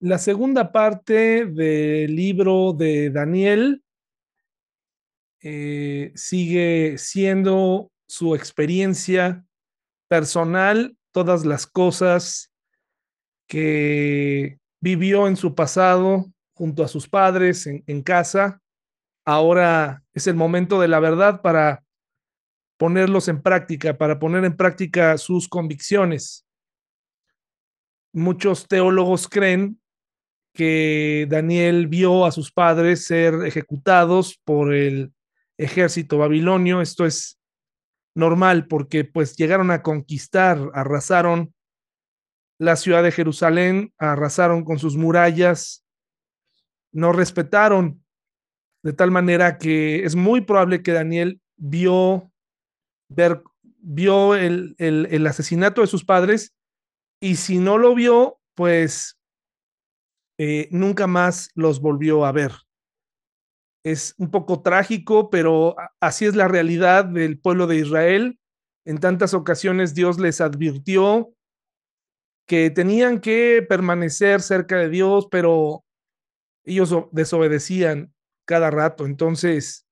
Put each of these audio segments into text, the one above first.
La segunda parte del libro de Daniel eh, sigue siendo su experiencia personal, todas las cosas que vivió en su pasado junto a sus padres en, en casa. Ahora es el momento de la verdad para ponerlos en práctica, para poner en práctica sus convicciones. Muchos teólogos creen que Daniel vio a sus padres ser ejecutados por el ejército babilonio. Esto es normal porque pues llegaron a conquistar, arrasaron la ciudad de Jerusalén, arrasaron con sus murallas, no respetaron de tal manera que es muy probable que Daniel vio ver, vio el, el, el asesinato de sus padres y si no lo vio, pues eh, nunca más los volvió a ver. Es un poco trágico, pero así es la realidad del pueblo de Israel. En tantas ocasiones Dios les advirtió que tenían que permanecer cerca de Dios, pero ellos desobedecían cada rato. Entonces,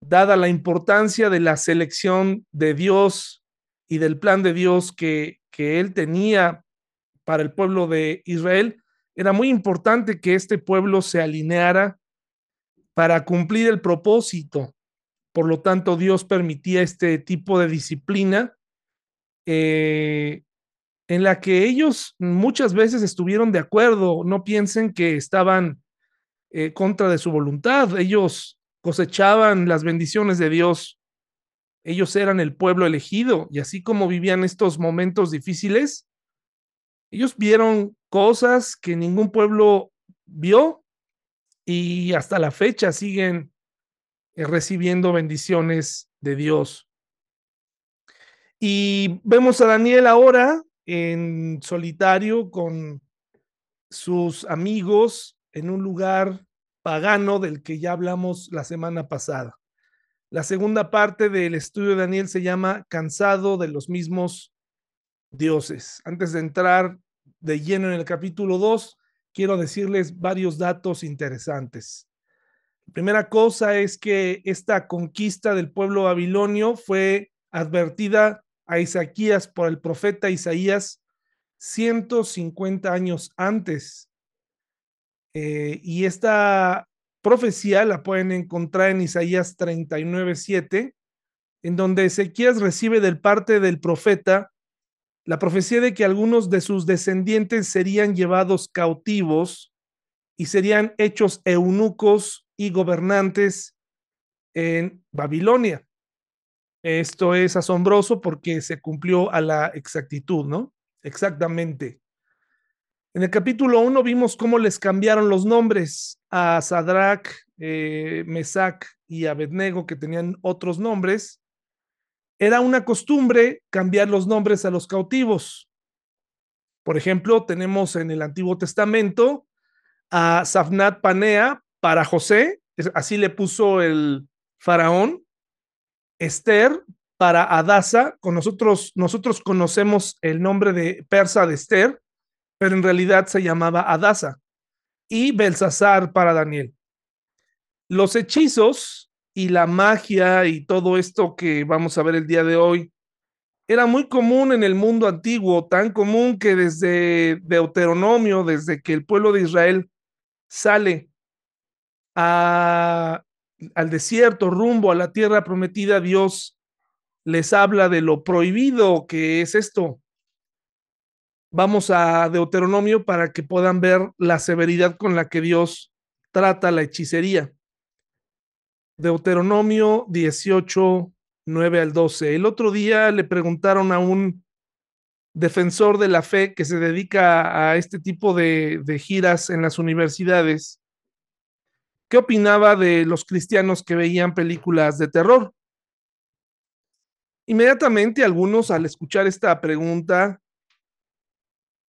dada la importancia de la selección de Dios y del plan de Dios que, que él tenía para el pueblo de Israel, era muy importante que este pueblo se alineara para cumplir el propósito. Por lo tanto, Dios permitía este tipo de disciplina eh, en la que ellos muchas veces estuvieron de acuerdo. No piensen que estaban eh, contra de su voluntad. Ellos cosechaban las bendiciones de Dios. Ellos eran el pueblo elegido y así como vivían estos momentos difíciles, ellos vieron cosas que ningún pueblo vio y hasta la fecha siguen eh, recibiendo bendiciones de Dios. Y vemos a Daniel ahora en solitario con sus amigos en un lugar pagano del que ya hablamos la semana pasada. La segunda parte del estudio de Daniel se llama Cansado de los mismos dioses. Antes de entrar de lleno en el capítulo 2, quiero decirles varios datos interesantes. La primera cosa es que esta conquista del pueblo babilonio fue advertida a Isaías por el profeta Isaías 150 años antes eh, y esta profecía la pueden encontrar en Isaías 39, 7, en donde Ezequías recibe del parte del profeta la profecía de que algunos de sus descendientes serían llevados cautivos y serían hechos eunucos y gobernantes en Babilonia. Esto es asombroso porque se cumplió a la exactitud, ¿no? Exactamente. En el capítulo 1 vimos cómo les cambiaron los nombres a Sadrach, eh, Mesac y Abednego, que tenían otros nombres. Era una costumbre cambiar los nombres a los cautivos. Por ejemplo, tenemos en el Antiguo Testamento a Safnat Panea para José, así le puso el faraón. Esther para Adasa, con nosotros, nosotros conocemos el nombre de persa de Esther, pero en realidad se llamaba Adasa, y Belsasar para Daniel. Los hechizos y la magia y todo esto que vamos a ver el día de hoy era muy común en el mundo antiguo, tan común que desde Deuteronomio, desde que el pueblo de Israel sale al desierto rumbo a la tierra prometida, Dios les habla de lo prohibido que es esto, Vamos a Deuteronomio para que puedan ver la severidad con la que Dios trata la hechicería. Deuteronomio 18, 9 al 12. El otro día le preguntaron a un defensor de la fe que se dedica a este tipo de, de giras en las universidades, ¿qué opinaba de los cristianos que veían películas de terror? Inmediatamente algunos al escuchar esta pregunta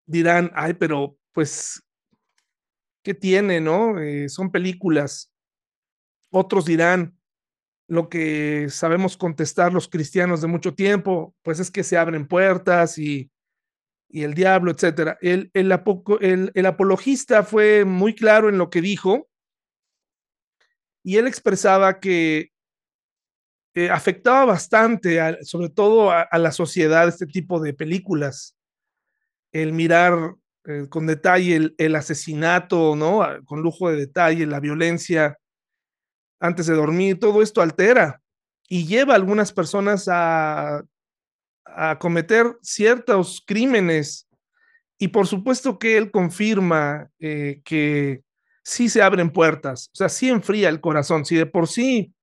dirán, ay, pero pues, ¿qué tiene, no? Eh, son películas. Otros dirán, lo que sabemos contestar los cristianos de mucho tiempo, pues es que se abren puertas y y el diablo, etcétera. El, el, el, el, apologista fue muy claro en lo que dijo y él expresaba que eh, afectaba bastante, sobre todo a, a, la sociedad, este tipo de películas. El mirar eh, con detalle el, el, asesinato, ¿no? Con lujo de detalle, la violencia antes de dormir, todo esto altera y lleva a algunas personas a a cometer ciertos crímenes. Y por supuesto que él confirma eh, que sí se abren puertas, o sea, sí enfría el corazón. Si de por sí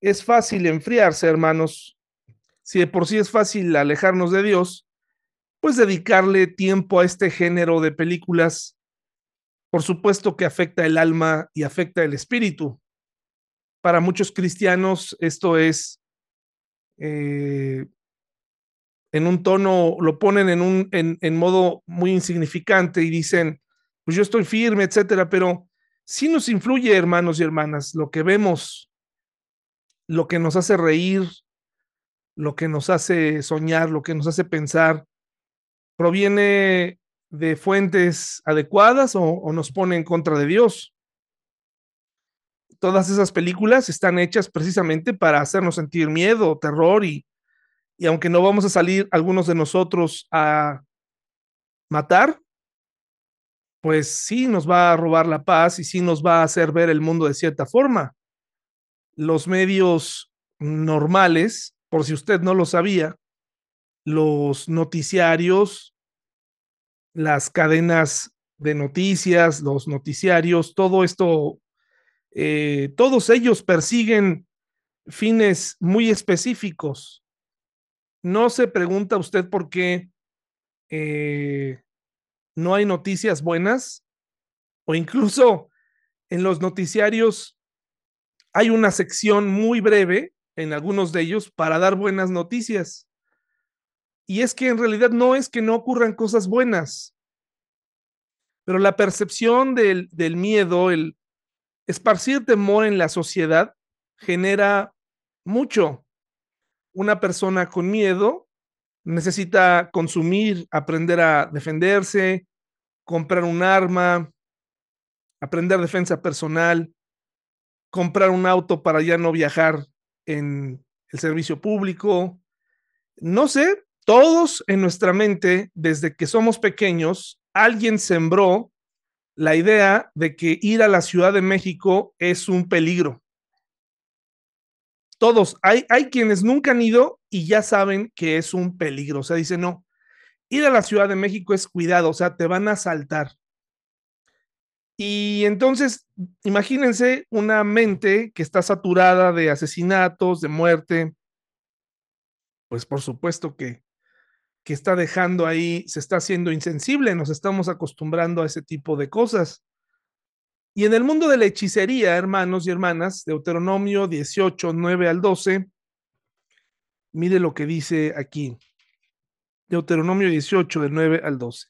es fácil enfriarse, hermanos, si de por sí es fácil alejarnos de Dios, pues dedicarle tiempo a este género de películas, por supuesto que afecta el alma y afecta el espíritu. Para muchos cristianos esto es eh, en un tono, lo ponen en un en, modo muy insignificante y dicen, pues yo estoy firme, etcétera, pero sí nos influye, hermanos y hermanas, lo que vemos, lo que nos hace reír, lo que nos hace soñar, lo que nos hace pensar, proviene de fuentes adecuadas o, nos pone en contra de Dios. Todas esas películas están hechas precisamente para hacernos sentir miedo, terror y, y aunque no vamos a salir algunos de nosotros a matar, pues sí nos va a robar la paz y sí nos va a hacer ver el mundo de cierta forma. Los medios normales, por si usted no lo sabía, los noticiarios, las cadenas de noticias, los noticiarios, todo esto, eh, todos ellos persiguen fines muy específicos no se pregunta usted por qué eh, no hay noticias buenas o incluso en los noticiarios hay una sección muy breve en algunos de ellos para dar buenas noticias. Y es que en realidad no es que no ocurran cosas buenas, pero la percepción del, del miedo, el esparcir temor en la sociedad genera mucho una persona con miedo necesita consumir, aprender a defenderse, comprar un arma, aprender defensa personal, comprar un auto para ya no viajar en el servicio público. No sé, todos en nuestra mente, desde que somos pequeños, alguien sembró la idea de que ir a la Ciudad de México es un peligro todos, hay, hay quienes nunca han ido y ya saben que es un peligro. O sea, dicen, no, ir a la Ciudad de México es cuidado, o sea, te van a asaltar. Y entonces, imagínense una mente que está saturada de asesinatos, de muerte. Pues por supuesto que, que está dejando ahí, se está haciendo insensible, nos estamos acostumbrando a ese tipo de cosas. Y en el mundo de la hechicería, hermanos y hermanas, Deuteronomio 18, 9 al 12, mire lo que dice aquí. Deuteronomio 18, del 9 al 12.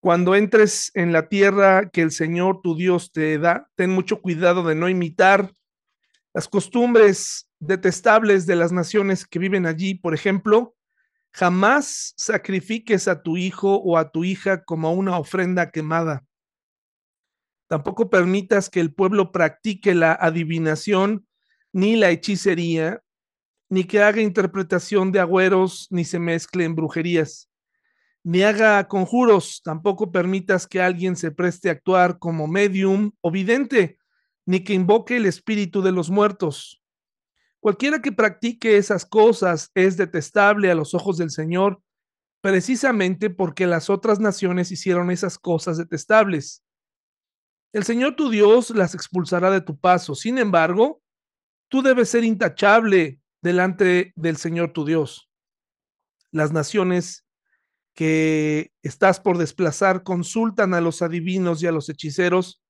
Cuando entres en la tierra que el Señor tu Dios te da, ten mucho cuidado de no imitar las costumbres detestables de las naciones que viven allí. Por ejemplo, jamás sacrifiques a tu hijo o a tu hija como una ofrenda quemada Tampoco permitas que el pueblo practique la adivinación ni la hechicería, ni que haga interpretación de agüeros, ni se mezcle en brujerías, ni haga conjuros. Tampoco permitas que alguien se preste a actuar como medium o vidente, ni que invoque el espíritu de los muertos. Cualquiera que practique esas cosas es detestable a los ojos del Señor, precisamente porque las otras naciones hicieron esas cosas detestables. El Señor tu Dios las expulsará de tu paso. Sin embargo, tú debes ser intachable delante del Señor tu Dios. Las naciones que estás por desplazar consultan a los adivinos y a los hechiceros,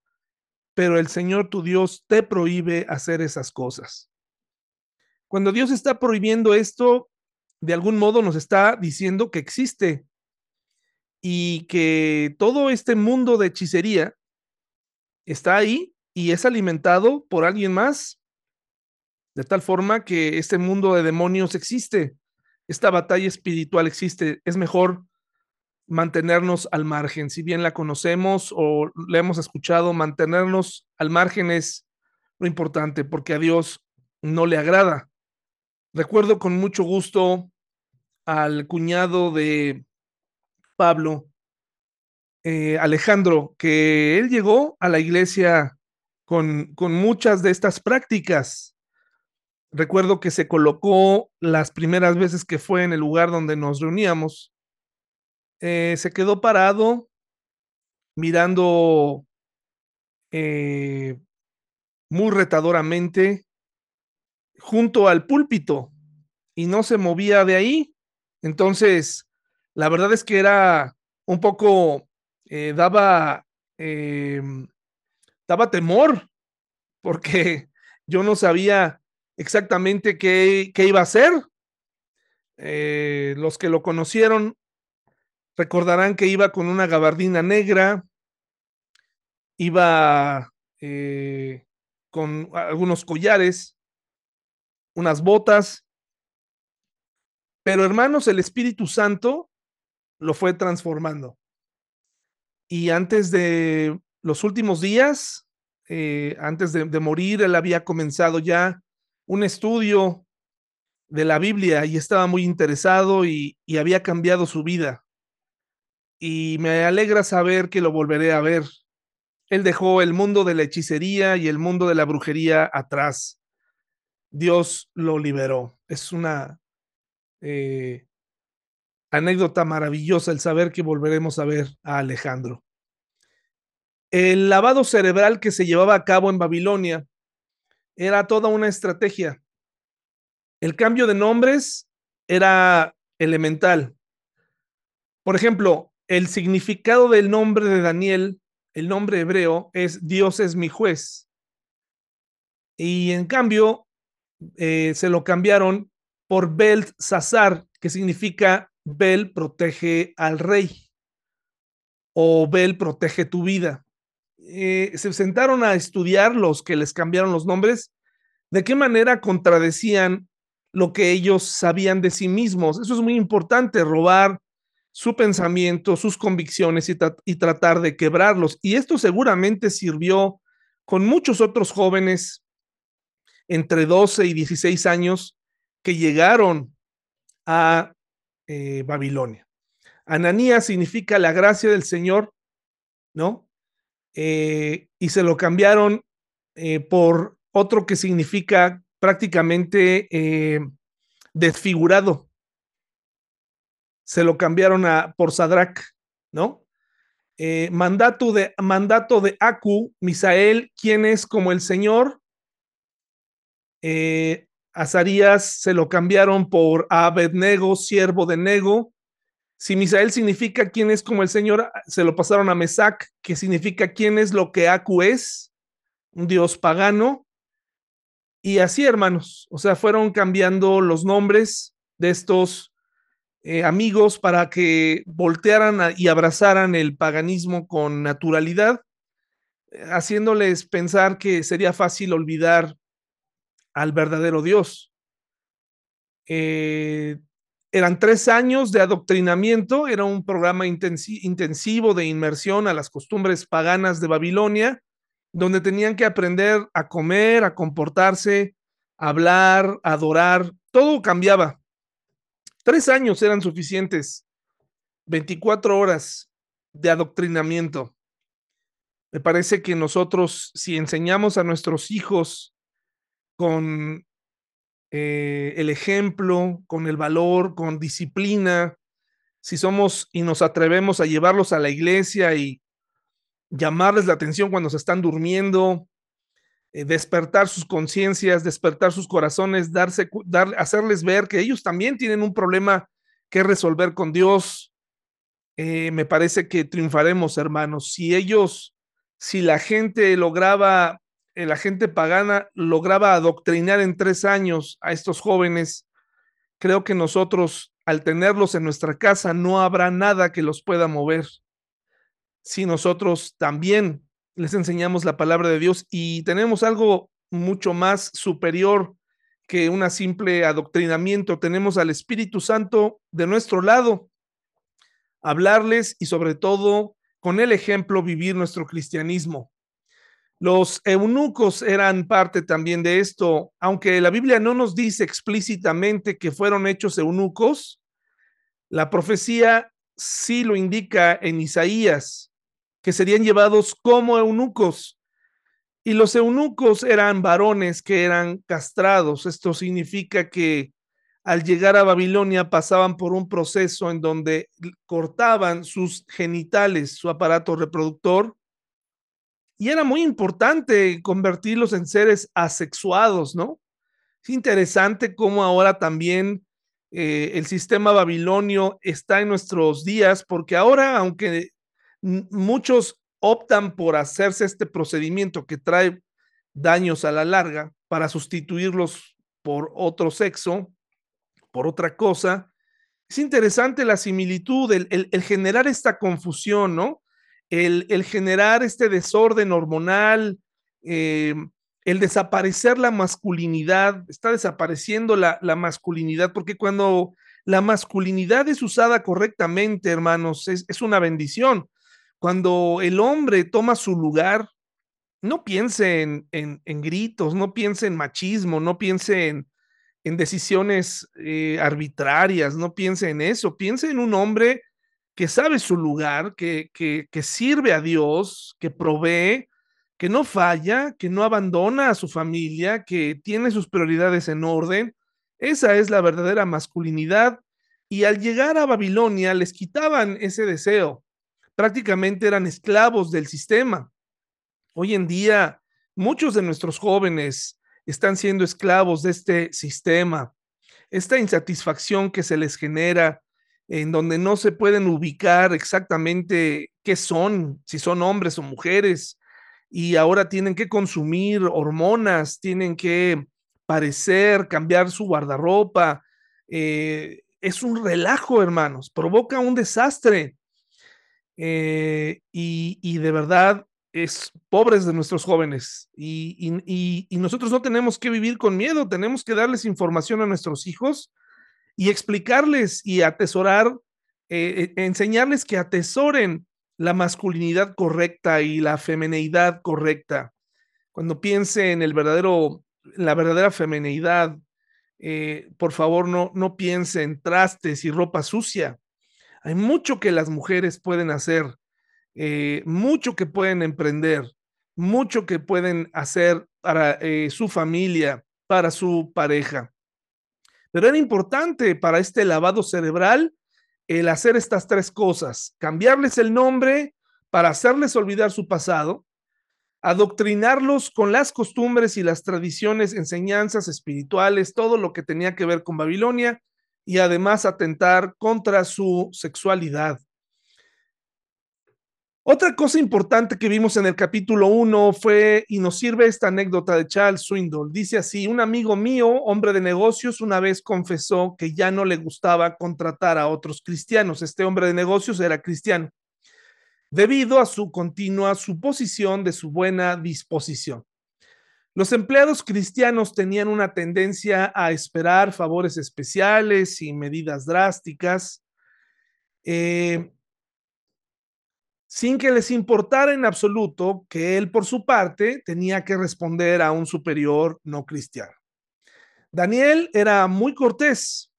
pero el Señor tu Dios te prohíbe hacer esas cosas. Cuando Dios está prohibiendo esto, de algún modo nos está diciendo que existe y que todo este mundo de hechicería está ahí y es alimentado por alguien más, de tal forma que este mundo de demonios existe. esta batalla espiritual existe, es mejor mantenernos al margen. Si bien la conocemos o la hemos escuchado, mantenernos al margen es lo importante porque a Dios no le agrada. Recuerdo con mucho gusto al cuñado de Pablo, eh, Alejandro, que él llegó a la iglesia con, con muchas de estas prácticas. Recuerdo que se colocó las primeras veces que fue en el lugar donde nos reuníamos eh, se quedó parado mirando eh, muy retadoramente junto al púlpito y no se movía de ahí. Entonces, la verdad es que era un poco, eh, daba, em, daba temor porque yo no sabía exactamente qué, qué iba a hacer. los que lo conocieron Recordarán que iba con una gabardina negra, iba eh, con algunos collares, unas botas, pero hermanos, el Espíritu Santo lo fue transformando. Y antes de los últimos días, eh, antes de, morir, él había comenzado ya un estudio de la Biblia y estaba muy interesado y había cambiado su vida y me alegra saber que lo volveré a ver. Él dejó el mundo de la hechicería y el mundo de la brujería atrás. Dios lo liberó. Es una eh, anécdota maravillosa el saber que volveremos a ver a Alejandro. El lavado cerebral que se llevaba a cabo en Babilonia era toda una estrategia. El cambio de nombres era elemental. Por ejemplo, el significado del nombre de Daniel, el nombre hebreo, es Dios es mi juez. Y en cambio, eh, se lo cambiaron por Sazar, que significa Bel protege al rey o Bel protege tu vida. Eh, se sentaron a estudiar los que les cambiaron los nombres, de qué manera contradecían lo que ellos sabían de sí mismos. Eso es muy importante, robar su pensamiento, sus convicciones y, tratar de quebrarlos. Y esto seguramente sirvió con muchos otros jóvenes entre 12 y 16 años que llegaron a eh, Babilonia. Ananías significa la gracia del Señor, ¿no? Eh, y se lo cambiaron eh, por otro que significa prácticamente desfigurado se lo cambiaron a, por Sadrach, ¿no? Mandato, de, mandato de Aku, Misael, quien es como el Señor. Eh, Azarías se lo cambiaron por Abednego, siervo de Nego. Si Misael significa quién es como el Señor, se lo pasaron a Mesac, que significa quién es lo que Aku es, un dios pagano. Y así, hermanos, o sea, fueron cambiando los nombres de estos eh, amigos para que voltearan y abrazaran el paganismo con naturalidad, eh, haciéndoles pensar que sería fácil olvidar al verdadero Dios. Eh, eran tres años de adoctrinamiento, era un programa intensivo de inmersión a las costumbres paganas de Babilonia, donde tenían que aprender a comer, a comportarse, a hablar, a adorar, todo cambiaba. Tres años eran suficientes. 24 horas de adoctrinamiento. Me parece que nosotros, si enseñamos a nuestros hijos con eh, el ejemplo, con el valor, con disciplina, si somos y nos atrevemos a llevarlos a la iglesia y llamarles la atención cuando se están durmiendo, eh, despertar sus conciencias, despertar sus corazones, hacerles ver que ellos también tienen un problema que resolver con Dios. Eh, me parece que triunfaremos, hermanos. Si ellos, si la gente lograba, la gente pagana lograba adoctrinar en tres años a estos jóvenes, creo que nosotros, al tenerlos en nuestra casa, no habrá nada que los pueda mover. Si nosotros también les enseñamos la palabra de Dios y tenemos algo mucho más superior que una simple adoctrinamiento, tenemos al Espíritu Santo de nuestro lado, hablarles y sobre todo con el ejemplo vivir nuestro cristianismo. Los eunucos eran parte también de esto, aunque la Biblia no nos dice explícitamente que fueron hechos eunucos, la profecía sí lo indica en Isaías, que serían llevados como eunucos. Y los eunucos eran varones que eran castrados. Esto significa que al llegar a Babilonia pasaban por un proceso en donde cortaban sus genitales, su aparato reproductor, y era muy importante convertirlos en seres asexuados, ¿no? Es interesante cómo ahora también eh, el sistema babilonio está en nuestros días, porque ahora, aunque muchos optan por hacerse este procedimiento que trae daños a la larga para sustituirlos por otro sexo, por otra cosa, es interesante la similitud, el, el generar esta confusión, ¿no? El, generar este desorden hormonal, eh, el desaparecer la masculinidad, está desapareciendo la, masculinidad, porque cuando la masculinidad es usada correctamente, hermanos, es, una bendición. Cuando el hombre toma su lugar, no piense en, gritos, no piense en machismo, no piense en, decisiones eh, arbitrarias, no piense en eso, piense en un hombre que sabe su lugar, que, que, sirve a Dios, que provee, que no falla, que no abandona a su familia, que tiene sus prioridades en orden. Esa es la verdadera masculinidad. Y al llegar a Babilonia les quitaban ese deseo. Prácticamente eran esclavos del sistema. Hoy en día, muchos de nuestros jóvenes están siendo esclavos de este sistema. Esta insatisfacción que se les genera, en donde no se pueden ubicar exactamente qué son, si son hombres o mujeres, y ahora tienen que consumir hormonas, tienen que parecer, cambiar su guardarropa. Eh, es un relajo, hermanos, provoca un desastre. Eh, y, de verdad es pobres de nuestros jóvenes. y nosotros no tenemos que vivir con miedo, tenemos que darles información a nuestros hijos y explicarles y atesorar, eh, eh, enseñarles que atesoren la masculinidad correcta y la femineidad correcta. Cuando piense en el verdadero, la verdadera femineidad, eh, por favor no, no piense en trastes y ropa sucia. Hay mucho que las mujeres pueden hacer, mucho que pueden emprender, mucho que pueden hacer para su familia, para su pareja. Pero era importante para este lavado cerebral el hacer estas tres cosas, cambiarles el nombre para hacerles olvidar su pasado, adoctrinarlos con las costumbres y las tradiciones, enseñanzas espirituales, todo lo que tenía que ver con Babilonia, y además atentar contra su sexualidad. Otra cosa importante que vimos en el capítulo 1 fue, y nos sirve esta anécdota de Charles Swindoll, dice así, un amigo mío, hombre de negocios, una vez confesó que ya no le gustaba contratar a otros cristianos. Este hombre de negocios era cristiano, debido a su continua suposición de su buena disposición. Los empleados cristianos tenían una tendencia a esperar favores especiales y medidas drásticas. Eh, sin que les importara en absoluto que él por su parte tenía que responder a un superior no cristiano. Daniel era muy cortés,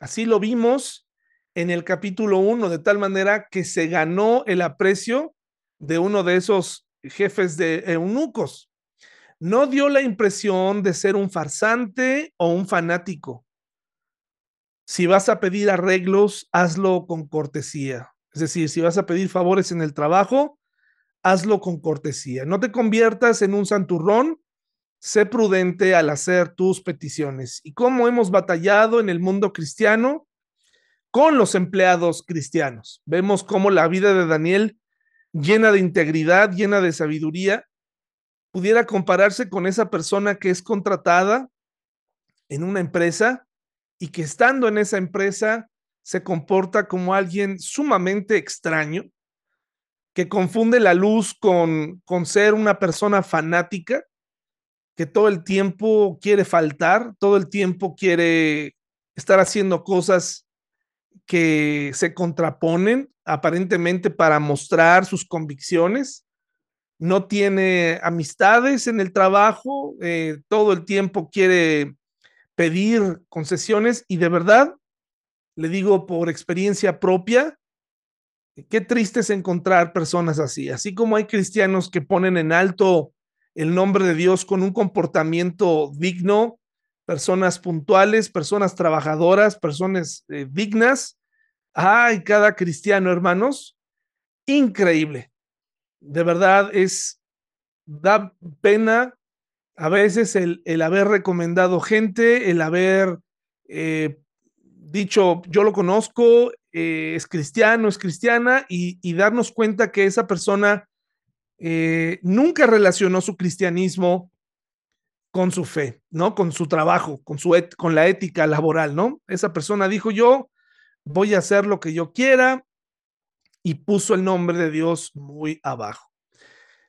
así lo vimos en el capítulo 1, de tal manera que se ganó el aprecio de uno de esos jefes de eunucos. No dio la impresión de ser un farsante o un fanático. Si vas a pedir arreglos, hazlo con cortesía. Es decir, si vas a pedir favores en el trabajo, hazlo con cortesía. No te conviertas en un santurrón, sé prudente al hacer tus peticiones. ¿Y cómo hemos batallado en el mundo cristiano? Con los empleados cristianos. Vemos cómo la vida de Daniel, llena de integridad, llena de sabiduría, pudiera compararse con esa persona que es contratada en una empresa y que estando en esa empresa se comporta como alguien sumamente extraño, que confunde la luz con, con ser una persona fanática, que todo el tiempo quiere faltar, todo el tiempo quiere estar haciendo cosas que se contraponen aparentemente para mostrar sus convicciones. No tiene amistades en el trabajo, eh, todo el tiempo quiere pedir concesiones y de verdad, le digo por experiencia propia, qué triste es encontrar personas así, así como hay cristianos que ponen en alto el nombre de Dios con un comportamiento digno, personas puntuales, personas trabajadoras, personas eh, dignas. Ay, cada cristiano, hermanos, increíble. De verdad es, da pena a veces el, el haber recomendado gente, el haber eh, dicho, yo lo conozco, eh, es cristiano, es cristiana, y, darnos cuenta que esa persona eh, nunca relacionó su cristianismo con su fe, ¿no? Con su trabajo, con, su con la ética laboral, ¿no? Esa persona dijo, yo voy a hacer lo que yo quiera y puso el nombre de Dios muy abajo.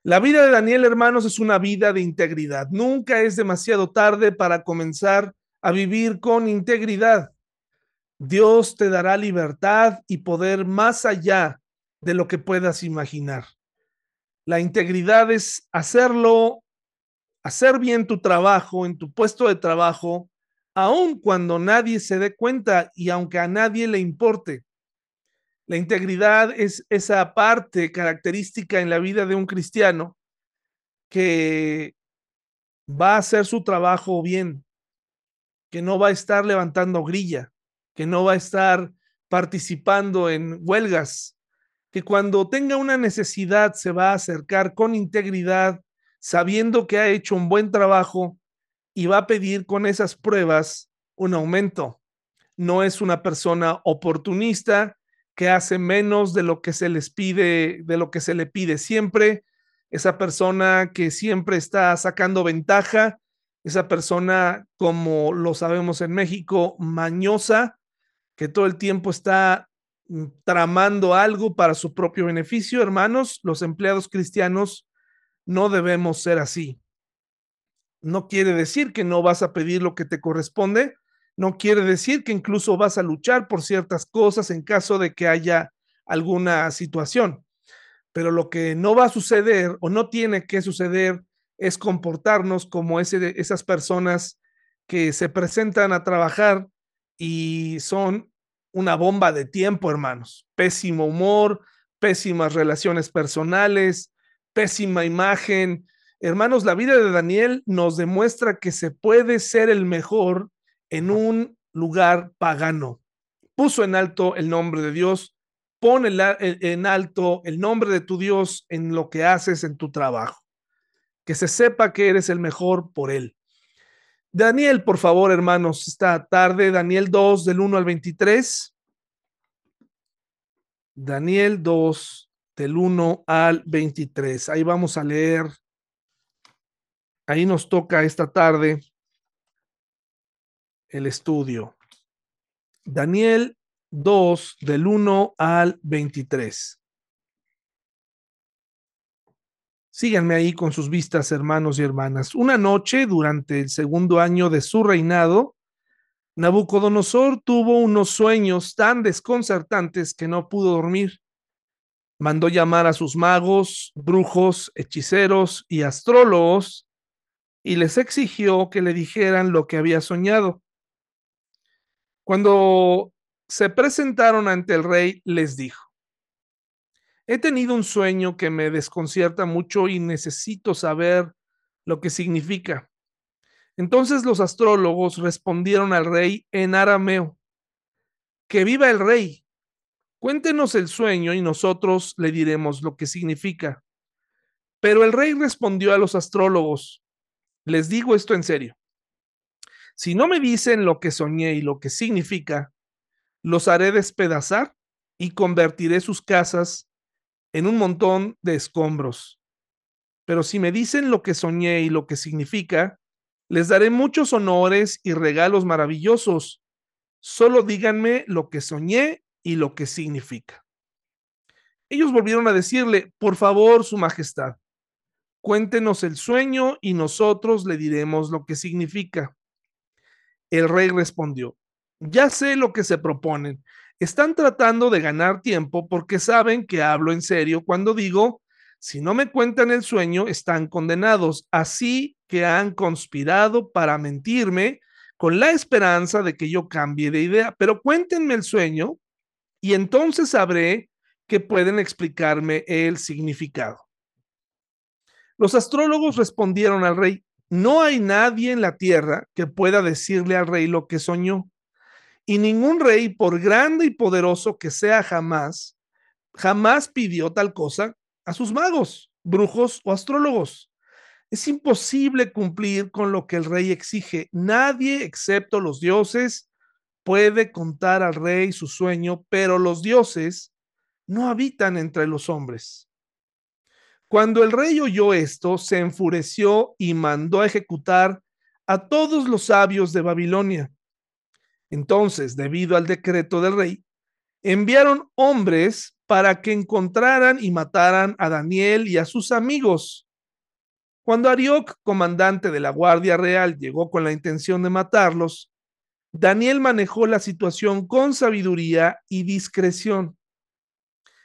La vida de Daniel, hermanos, es una vida de integridad. Nunca es demasiado tarde para comenzar a vivir con integridad. Dios te dará libertad y poder más allá de lo que puedas imaginar. La integridad es hacerlo hacer bien tu trabajo en tu puesto de trabajo, aun cuando nadie se dé cuenta y aunque a nadie le importe. La integridad es esa parte característica en la vida de un cristiano que va a hacer su trabajo bien, que no va a estar levantando grilla, que no va a estar participando en huelgas, que cuando tenga una necesidad se va a acercar con integridad sabiendo que ha hecho un buen trabajo y va a pedir con esas pruebas un aumento. No es una persona oportunista que hace menos de lo que se les pide, de lo que se le pide siempre. Esa persona que siempre está sacando ventaja, esa persona, como lo sabemos en México, mañosa, que todo el tiempo está mm, tramando algo para su propio beneficio. Hermanos, los empleados cristianos no debemos ser así. No quiere decir que no vas a pedir lo que te corresponde, no quiere decir que incluso vas a luchar por ciertas cosas en caso de que haya alguna situación. Pero lo que no va a suceder o no tiene que suceder es comportarnos como esas personas que se presentan a trabajar y son una bomba de tiempo, hermanos. Pésimo humor, pésimas relaciones personales, pésima imagen. Hermanos, la vida de Daniel nos demuestra que se puede ser el mejor en un lugar pagano. Puso en alto el nombre de Dios, pone en alto el nombre de tu Dios en lo que haces en tu trabajo. Que se sepa que eres el mejor por él. Daniel, por favor, hermanos, esta tarde, Daniel 2 del 1 al 23. Daniel 2 del 1 al 23. Ahí vamos a leer. Ahí nos toca esta tarde el estudio. Daniel 2 del 1 al 23. Síganme ahí con sus vistas, hermanos y hermanas. Una noche, durante el segundo año de su reinado, Nabucodonosor tuvo unos sueños tan desconcertantes que no pudo dormir mandó llamar a sus magos, brujos, hechiceros y astrólogos y les exigió que le dijeran lo que había soñado. Cuando se presentaron ante el rey, les dijo, he tenido un sueño que me desconcierta mucho y necesito saber lo que significa. Entonces los astrólogos respondieron al rey en arameo, que viva el rey. Cuéntenos el sueño y nosotros le diremos lo que significa. Pero el rey respondió a los astrólogos, les digo esto en serio. Si no me dicen lo que soñé y lo que significa, los haré despedazar y convertiré sus casas en un montón de escombros. Pero si me dicen lo que soñé y lo que significa, les daré muchos honores y regalos maravillosos. Solo díganme lo que soñé y lo que significa. Ellos volvieron a decirle, por favor, Su Majestad, Cuéntenos el sueño y nosotros le diremos lo que significa. El rey respondió, ya sé lo que se proponen. Están tratando de ganar tiempo porque saben que hablo en serio cuando digo, si no me cuentan el sueño, están condenados. Así que han conspirado para mentirme con la esperanza de que yo cambie de idea. Pero cuéntenme el sueño y entonces sabré que pueden explicarme el significado. Los astrólogos respondieron al rey, no hay nadie en la tierra que pueda decirle al rey lo que soñó. Y ningún rey, por grande y poderoso que sea jamás, jamás pidió tal cosa a sus magos, brujos o astrólogos. Es imposible cumplir con lo que el rey exige. Nadie, excepto los dioses, puede contar al rey su sueño, pero los dioses no habitan entre los hombres. Cuando el rey oyó esto, se enfureció y mandó a ejecutar a todos los sabios de Babilonia. Entonces, debido al decreto del rey, enviaron hombres para que encontraran y mataran a Daniel y a sus amigos. Cuando Arioc, comandante de la Guardia Real, llegó con la intención de matarlos, Daniel manejó la situación con sabiduría y discreción.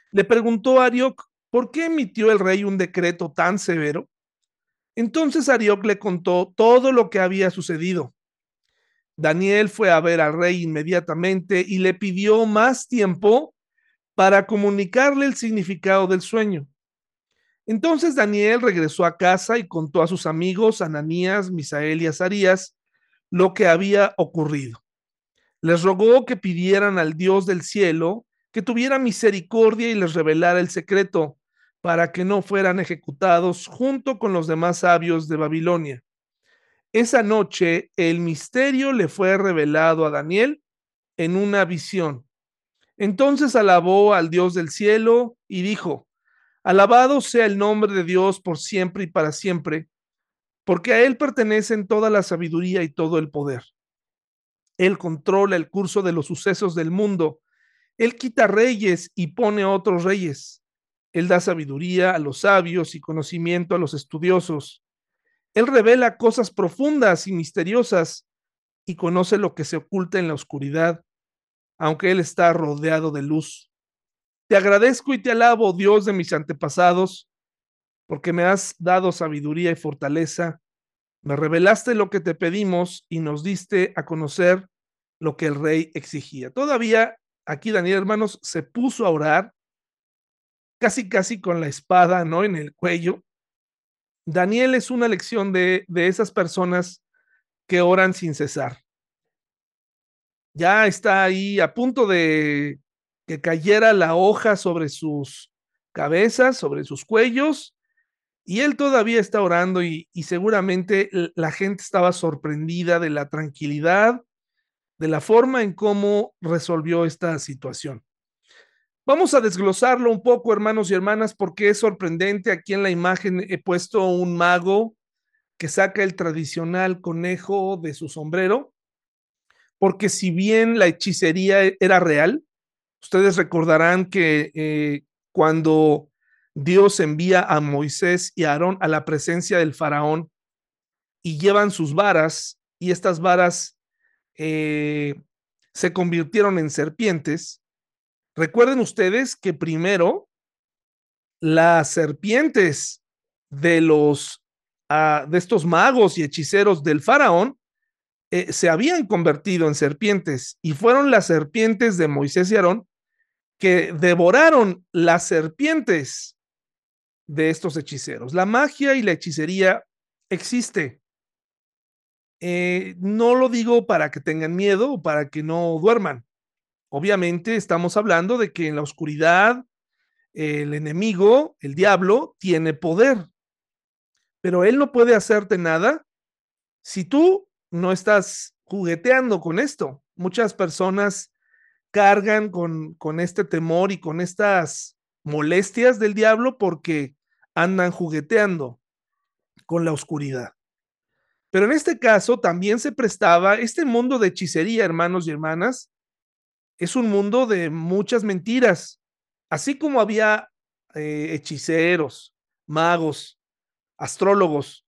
Le preguntó a Arioc por qué emitió el rey un decreto tan severo. Entonces Arioc le contó todo lo que había sucedido. Daniel fue a ver al rey inmediatamente y le pidió más tiempo para comunicarle el significado del sueño. Entonces Daniel regresó a casa y contó a sus amigos Ananías, Misael y Azarías lo que había ocurrido. Les rogó que pidieran al Dios del cielo que tuviera misericordia y les revelara el secreto para que no fueran ejecutados junto con los demás sabios de Babilonia. Esa noche el misterio le fue revelado a Daniel en una visión. Entonces alabó al Dios del cielo y dijo, Alabado sea el nombre de Dios por siempre y para siempre, porque a Él pertenecen toda la sabiduría y todo el poder. Él controla el curso de los sucesos del mundo. Él quita reyes y pone otros reyes. Él da sabiduría a los sabios y conocimiento a los estudiosos. Él revela cosas profundas y misteriosas y conoce lo que se oculta en la oscuridad, aunque Él está rodeado de luz. Te agradezco y te alabo, Dios de mis antepasados, porque me has dado sabiduría y fortaleza. Me revelaste lo que te pedimos y nos diste a conocer lo que el rey exigía. Todavía aquí Daniel, hermanos, se puso a orar, casi, casi con la espada, ¿no? En el cuello, Daniel es una lección de, de esas personas que oran sin cesar. Ya está ahí a punto de que cayera la hoja sobre sus cabezas, sobre sus cuellos, y él todavía está orando y, y, seguramente la gente estaba sorprendida de la tranquilidad, de la forma en cómo resolvió esta situación. Vamos a desglosarlo un poco, hermanos y hermanas, porque es sorprendente. Aquí en la imagen he puesto un mago que saca el tradicional conejo de su sombrero, porque si bien la hechicería era real, ustedes recordarán que eh, cuando Dios envía a Moisés y a Aarón a la presencia del faraón y llevan sus varas, y estas varas eh, se convirtieron en serpientes, Recuerden ustedes que primero las serpientes de los uh, de estos magos y hechiceros del faraón eh, se habían convertido en serpientes y fueron las serpientes de Moisés y Aarón que devoraron las serpientes de estos hechiceros. La magia y la hechicería existe. Eh, no lo digo para que tengan miedo o para que no duerman. Obviamente estamos hablando de que en la oscuridad el enemigo, el diablo, tiene poder, pero él no puede hacerte nada si tú no estás jugueteando con esto. Muchas personas cargan con, con este temor y con estas molestias del diablo porque andan jugueteando con la oscuridad. Pero en este caso también se prestaba este mundo de hechicería, hermanos y hermanas, es un mundo de muchas mentiras. Así como había eh, hechiceros, magos, astrólogos.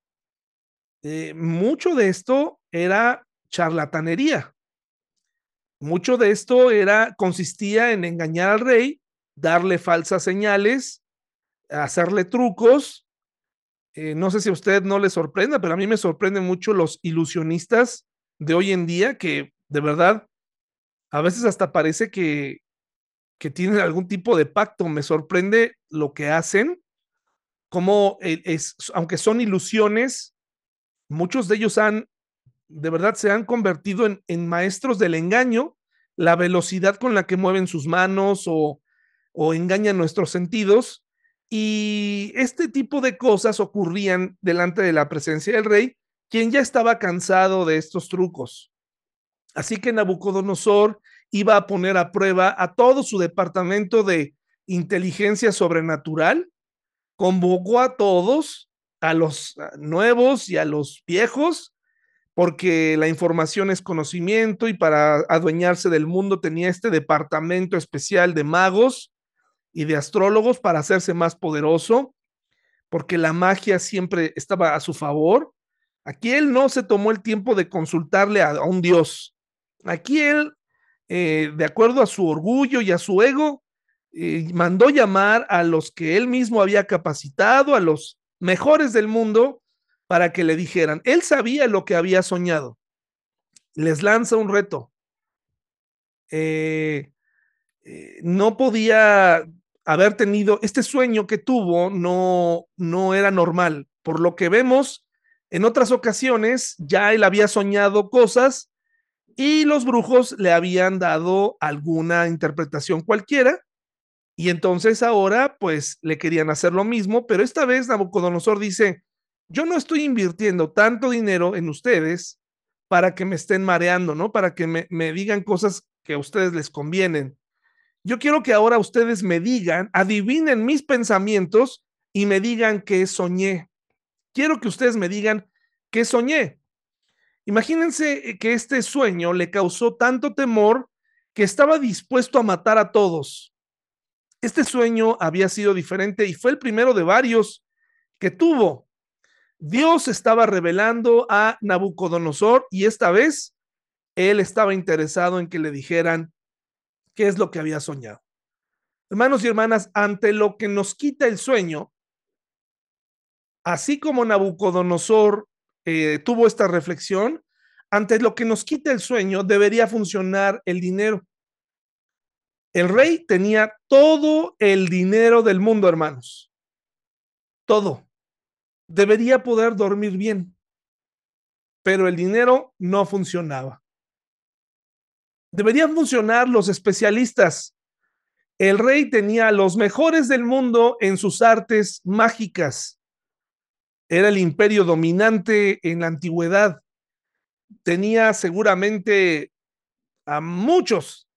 Eh, mucho de esto era charlatanería. Mucho de esto era, consistía en engañar al rey, darle falsas señales, hacerle trucos. Eh, no sé si a usted no le sorprenda, pero a mí me sorprenden mucho los ilusionistas de hoy en día que de verdad a veces hasta parece que, que tienen algún tipo de pacto. Me sorprende lo que hacen, como es, aunque son ilusiones, muchos de ellos han de verdad se han convertido en, maestros del engaño, la velocidad con la que mueven sus manos o, o engañan nuestros sentidos. Y este tipo de cosas ocurrían delante de la presencia del rey, quien ya estaba cansado de estos trucos. Así que Nabucodonosor iba a poner a prueba a todo su departamento de inteligencia sobrenatural, convocó a todos, a los nuevos y a los viejos, porque la información es conocimiento y para adueñarse del mundo tenía este departamento especial de magos y de astrólogos para hacerse más poderoso, porque la magia siempre estaba a su favor. Aquí él no se tomó el tiempo de consultarle a, un dios. Aquí él, eh, de acuerdo a su orgullo y a su ego, eh, mandó llamar a los que él mismo había capacitado, a los mejores del mundo, para que le dijeran. Él sabía lo que había soñado. Les lanza un reto. Eh, no podía haber tenido este sueño que tuvo, no, no era normal. Por lo que vemos, en otras ocasiones ya él había soñado cosas y los brujos le habían dado alguna interpretación cualquiera. Y entonces ahora, pues le querían hacer lo mismo, pero esta vez Nabucodonosor dice, yo no estoy invirtiendo tanto dinero en ustedes para que me estén mareando, ¿no? Para que me, digan cosas que a ustedes les convienen. Yo quiero que ahora ustedes me digan, adivinen mis pensamientos y me digan qué soñé. Quiero que ustedes me digan qué soñé. Imagínense que este sueño le causó tanto temor que estaba dispuesto a matar a todos. Este sueño había sido diferente y fue el primero de varios que tuvo. Dios estaba revelando a Nabucodonosor y esta vez él estaba interesado en que le dijeran qué es lo que había soñado. Hermanos y hermanas, ante lo que nos quita el sueño, así como Nabucodonosor eh, tuvo esta reflexión, ante lo que nos quita el sueño debería funcionar el dinero. El rey tenía todo el dinero del mundo, hermanos. Todo debería poder dormir bien, pero el dinero no funcionaba. Deberían funcionar los especialistas. El rey tenía a los mejores del mundo en sus artes mágicas. Era el imperio dominante en la antigüedad. Tenía seguramente a muchos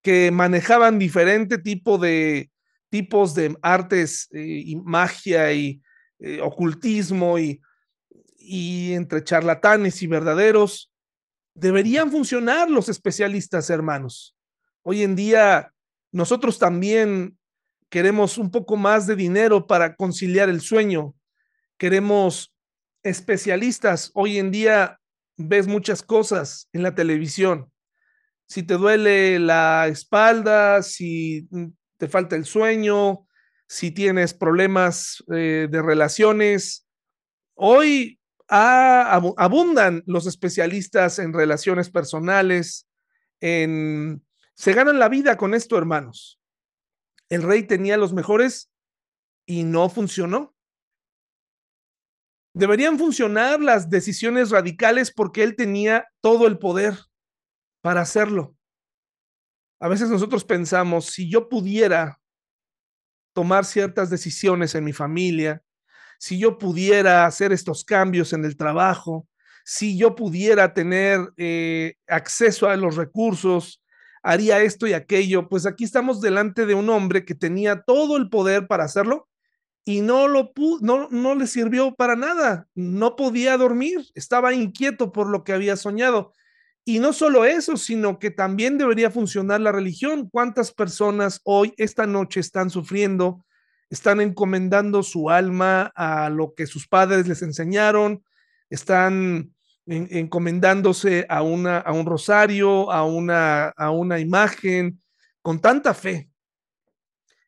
que manejaban diferente tipo de tipos de artes eh, y magia y eh, ocultismo y, y entre charlatanes y verdaderos, deberían funcionar los especialistas, hermanos. Hoy en día nosotros también queremos un poco más de dinero para conciliar el sueño. Queremos especialistas. Hoy en día ves muchas cosas en la televisión. Si te duele la espalda, si te falta el sueño, si tienes problemas eh, de relaciones. Hoy abundan los especialistas en relaciones personales, en, se ganan la vida con esto, hermanos. El rey tenía los mejores y no funcionó. Deberían funcionar las decisiones radicales porque él tenía todo el poder para hacerlo. A veces nosotros pensamos, si yo pudiera tomar ciertas decisiones en mi familia, si yo pudiera hacer estos cambios en el trabajo, si yo pudiera tener eh, acceso a los recursos, haría esto y aquello. Pues aquí estamos delante de un hombre que tenía todo el poder para hacerlo y no lo no, no le sirvió para nada. No podía dormir, estaba inquieto por lo que había soñado. Y no solo eso, sino que también debería funcionar la religión. ¿Cuántas personas hoy, esta noche, están sufriendo, están encomendando su alma a lo que sus padres les enseñaron, están encomendándose a, una, a un rosario, a una, a una imagen, con tanta fe.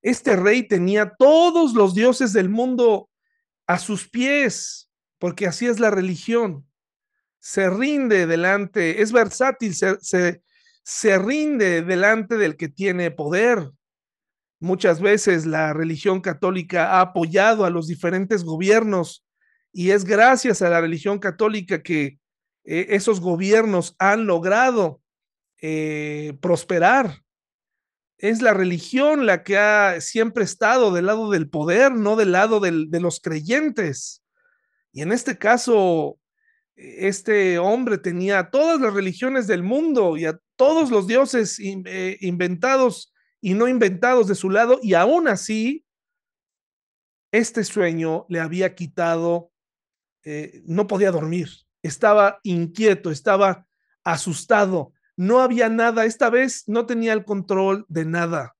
Este rey tenía todos los dioses del mundo a sus pies, porque así es la religión. Se rinde delante, es versátil, se, se, rinde delante del que tiene poder. Muchas veces la religión católica ha apoyado a los diferentes gobiernos y es gracias a la religión católica que eh, esos gobiernos han logrado eh, prosperar. Es la religión la que ha siempre estado del lado del poder, no del lado de los creyentes. Y en este caso, este hombre tenía todas las religiones del mundo y a todos los dioses eh, inventados y no inventados de su lado, y aún así, este sueño le había quitado, no podía dormir estaba inquieto, estaba asustado, no había nada, esta vez no tenía el control de nada.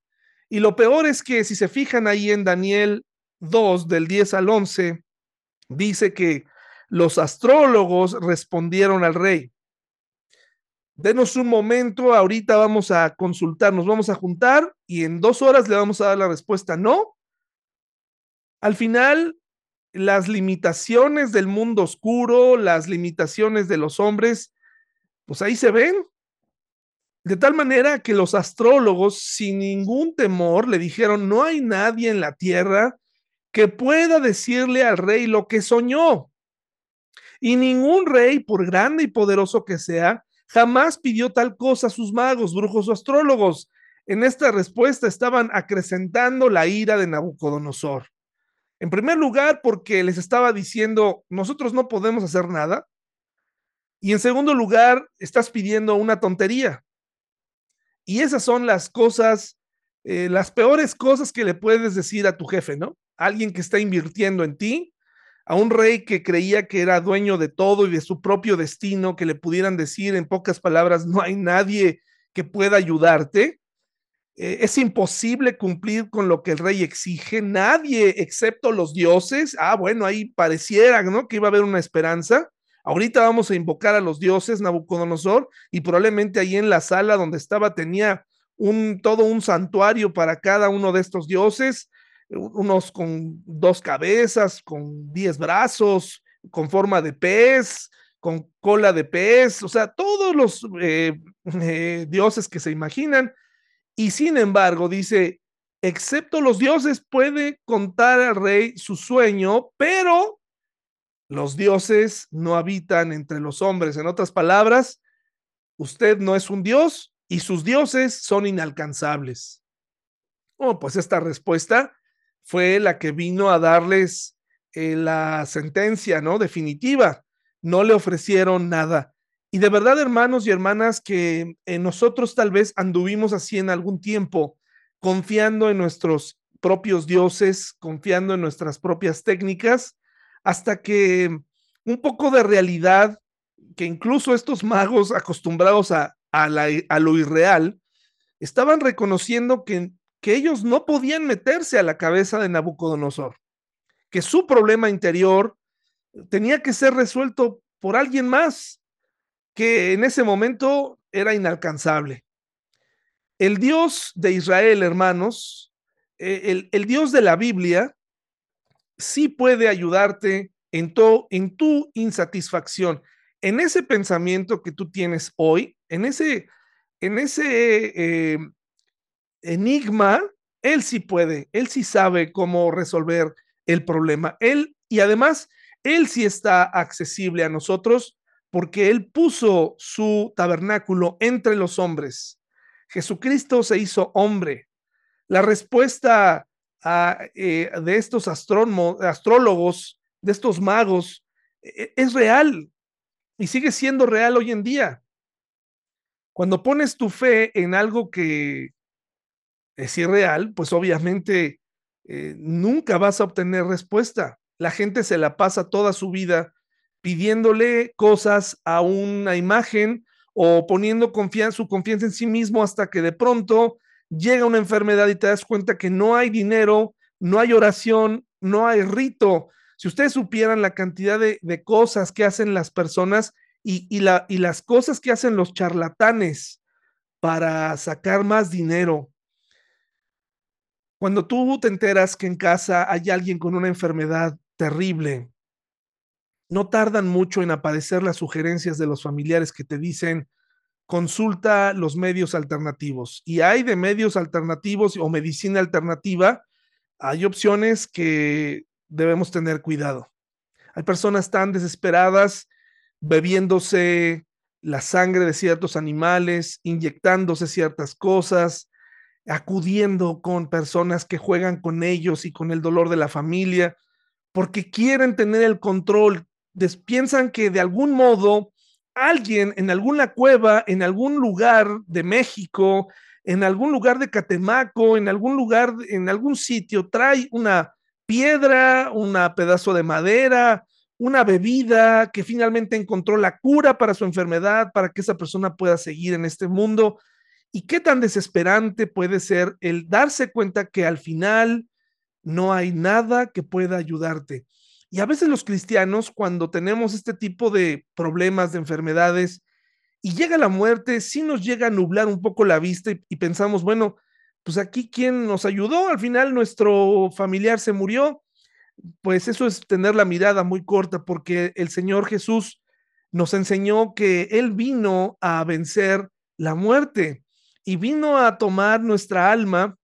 Y lo peor es que si se fijan ahí en Daniel 2, del 10 al 11, dice que los astrólogos respondieron al rey. Denos un momento, ahorita vamos a consultar, nos vamos a juntar y en dos horas le vamos a dar la respuesta no. Al final, las limitaciones del mundo oscuro, las limitaciones de los hombres, pues ahí se ven. De tal manera que los astrólogos, sin ningún temor, le dijeron, no hay nadie en la tierra que pueda decirle al rey lo que soñó. Y ningún rey, por grande y poderoso que sea, jamás pidió tal cosa a sus magos, brujos o astrólogos. En esta respuesta estaban acrecentando la ira de Nabucodonosor. En primer lugar, porque les estaba diciendo, nosotros no podemos hacer nada. Y en segundo lugar, estás pidiendo una tontería. Y esas son las cosas, eh, las peores cosas que le puedes decir a tu jefe, ¿no? Alguien que está invirtiendo en ti, a un rey que creía que era dueño de todo y de su propio destino, que le pudieran decir en pocas palabras, no hay nadie que pueda ayudarte. Eh, es imposible cumplir con lo que el rey exige, nadie excepto los dioses. Ah, bueno, ahí pareciera, ¿no? Que iba a haber una esperanza. Ahorita vamos a invocar a los dioses Nabucodonosor y probablemente ahí en la sala donde estaba tenía un todo un santuario para cada uno de estos dioses, unos con dos cabezas, con diez brazos, con forma de pez, con cola de pez, o sea, todos los eh, eh, dioses que se imaginan. Y sin embargo, dice, excepto los dioses puede contar al rey su sueño, pero los dioses no habitan entre los hombres. En otras palabras, usted no es un dios y sus dioses son inalcanzables. Oh, pues esta respuesta fue la que vino a darles eh, la sentencia, ¿no? Definitiva. No le ofrecieron nada. Y de verdad, hermanos y hermanas, que eh, nosotros tal vez anduvimos así en algún tiempo, confiando en nuestros propios dioses, confiando en nuestras propias técnicas, hasta que un poco de realidad, que incluso estos magos acostumbrados a, a, lo irreal, estaban reconociendo que, que ellos no podían meterse a la cabeza de Nabucodonosor, que su problema interior tenía que ser resuelto por alguien más, que en ese momento era inalcanzable. El Dios de Israel, hermanos, eh, el, Dios de la Biblia, sí puede ayudarte en, en tu insatisfacción, en ese pensamiento que tú tienes hoy, en ese, en ese eh, enigma, Él sí puede, Él sí sabe cómo resolver el problema. Él, y además, Él sí está accesible a nosotros porque Él puso su tabernáculo entre los hombres. Jesucristo se hizo hombre. La respuesta eh, de estos astrólogos, de estos magos, e, es real y sigue siendo real hoy en día. Cuando pones tu fe en algo que es irreal, pues obviamente eh, nunca vas a obtener respuesta. La gente se la pasa toda su vida pidiéndole cosas a una imagen o poniendo su confianza en sí mismo hasta que de pronto llega una enfermedad y te das cuenta que no hay dinero no hay oración, no hay rito. Si ustedes supieran la cantidad de, cosas que hacen las personas y, y, la, y las cosas que hacen los charlatanes para sacar más dinero, cuando tú te enteras que en casa hay alguien con una enfermedad terrible, no tardan mucho en aparecer las sugerencias de los familiares que te dicen, consulta los medios alternativos. Y hay de medios alternativos o medicina alternativa, hay opciones que debemos tener cuidado. Hay personas tan desesperadas bebiéndose la sangre de ciertos animales, inyectándose ciertas cosas, acudiendo con personas que juegan con ellos y con el dolor de la familia, porque quieren tener el control, piensan que de algún modo alguien en alguna cueva, en algún lugar de México, en algún lugar de Catemaco, en algún lugar, en algún sitio, trae una piedra, un pedazo de madera, una bebida que finalmente encontró la cura para su enfermedad, para que esa persona pueda seguir en este mundo. ¿Y qué tan desesperante puede ser el darse cuenta que al final no hay nada que pueda ayudarte? Y a veces los cristianos, cuando tenemos este tipo de problemas, de enfermedades, y llega la muerte, sí nos llega a nublar un poco la vista y, pensamos, bueno, pues aquí quién nos ayudó, al final nuestro familiar se murió, pues eso es tener la mirada muy corta porque el Señor Jesús nos enseñó que Él vino a vencer la muerte y vino a tomar nuestra alma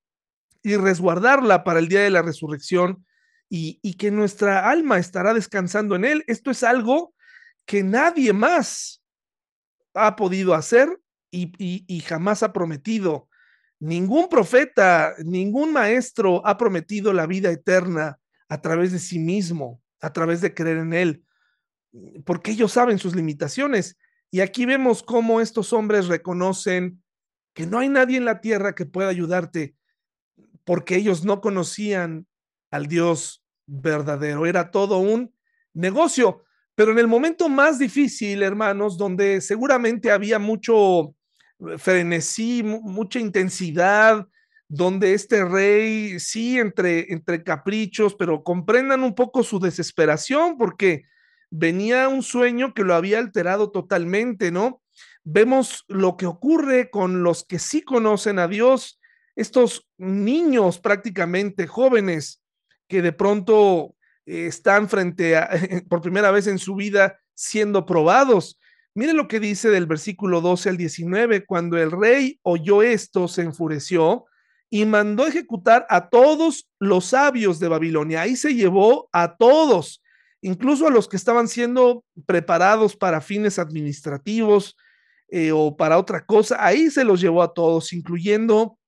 y resguardarla para el día de la resurrección y, que nuestra alma estará descansando en Él. Esto es algo que nadie más ha podido hacer y, jamás ha prometido. Ningún profeta, ningún maestro ha prometido la vida eterna a través de sí mismo, a través de creer en Él, porque ellos saben sus limitaciones. Y aquí vemos cómo estos hombres reconocen que no hay nadie en la tierra que pueda ayudarte, porque ellos no conocían al Dios verdadero. Era todo un negocio. Pero en el momento más difícil, hermanos, donde seguramente había mucho frenesí, mucha intensidad, donde este rey, sí, entre, entre caprichos, pero comprendan un poco su desesperación, porque venía un sueño que lo había alterado totalmente, ¿no? Vemos lo que ocurre con los que sí conocen a Dios, estos niños prácticamente jóvenes que de pronto están frente a, por primera vez en su vida, siendo probados. Mire lo que dice del versículo 12 al 19, cuando el rey oyó esto, se enfureció y mandó ejecutar a todos los sabios de Babilonia. Ahí se llevó a todos, incluso a los que estaban siendo preparados para fines administrativos eh, o para otra cosa. Ahí se los llevó a todos, incluyendo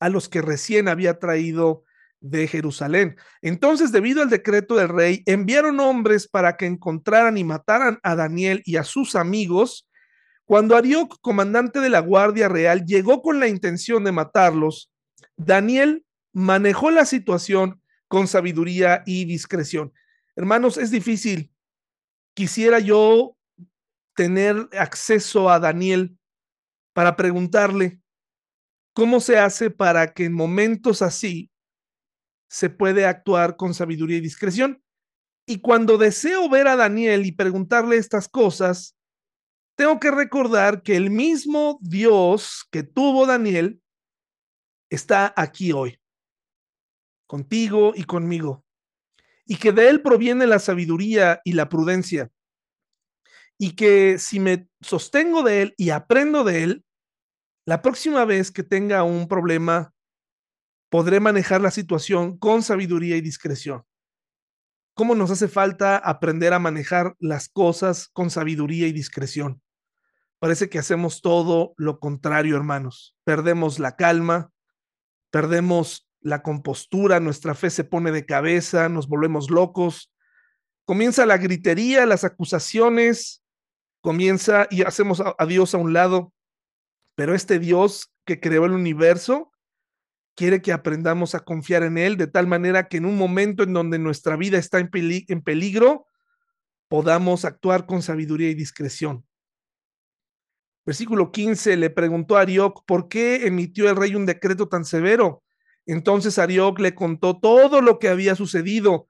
a los que recién había traído de Jerusalén. Entonces, debido al decreto del rey, enviaron hombres para que encontraran y mataran a Daniel y a sus amigos. Cuando Arioc, comandante de la Guardia Real, llegó con la intención de matarlos, Daniel manejó la situación con sabiduría y discreción. Hermanos, es difícil. Quisiera yo tener acceso a Daniel para preguntarle cómo se hace para que en momentos así se puede actuar con sabiduría y discreción. Y cuando deseo ver a Daniel y preguntarle estas cosas, tengo que recordar que el mismo Dios que tuvo Daniel está aquí hoy, contigo y conmigo, y que de él proviene la sabiduría y la prudencia, y que si me sostengo de él y aprendo de él, la próxima vez que tenga un problema, podré manejar la situación con sabiduría y discreción. ¿Cómo nos hace falta aprender a manejar las cosas con sabiduría y discreción? Parece que hacemos todo lo contrario, hermanos. Perdemos la calma, perdemos la compostura, nuestra fe se pone de cabeza, nos volvemos locos. Comienza la gritería, las acusaciones, comienza y hacemos a, Dios a un lado. Pero este Dios que creó el universo quiere que aprendamos a confiar en Él de tal manera que en un momento en donde nuestra vida está en, peligro, podamos actuar con sabiduría y discreción. Versículo 15 le preguntó a Arioc, ¿por qué emitió el rey un decreto tan severo? Entonces Arioc le contó todo lo que había sucedido.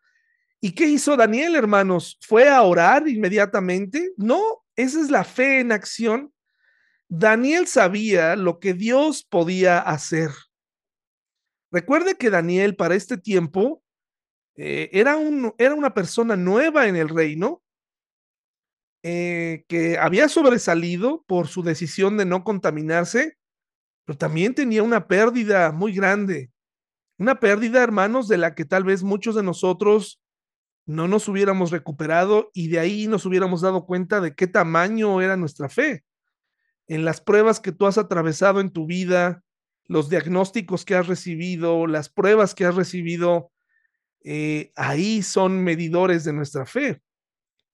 ¿Y qué hizo Daniel, hermanos? ¿Fue a orar inmediatamente? No, esa es la fe en acción. Daniel sabía lo que Dios podía hacer. Recuerde que Daniel para este tiempo eh, era, un, era una persona nueva en el reino, eh, que había sobresalido por su decisión de no contaminarse, pero también tenía una pérdida muy grande. Una pérdida, hermanos, de la que tal vez muchos de nosotros no nos hubiéramos recuperado y de ahí nos hubiéramos dado cuenta de qué tamaño era nuestra fe. En las pruebas que tú has atravesado en tu vida, los diagnósticos que has recibido, las pruebas que has recibido, eh, ahí son medidores de nuestra fe.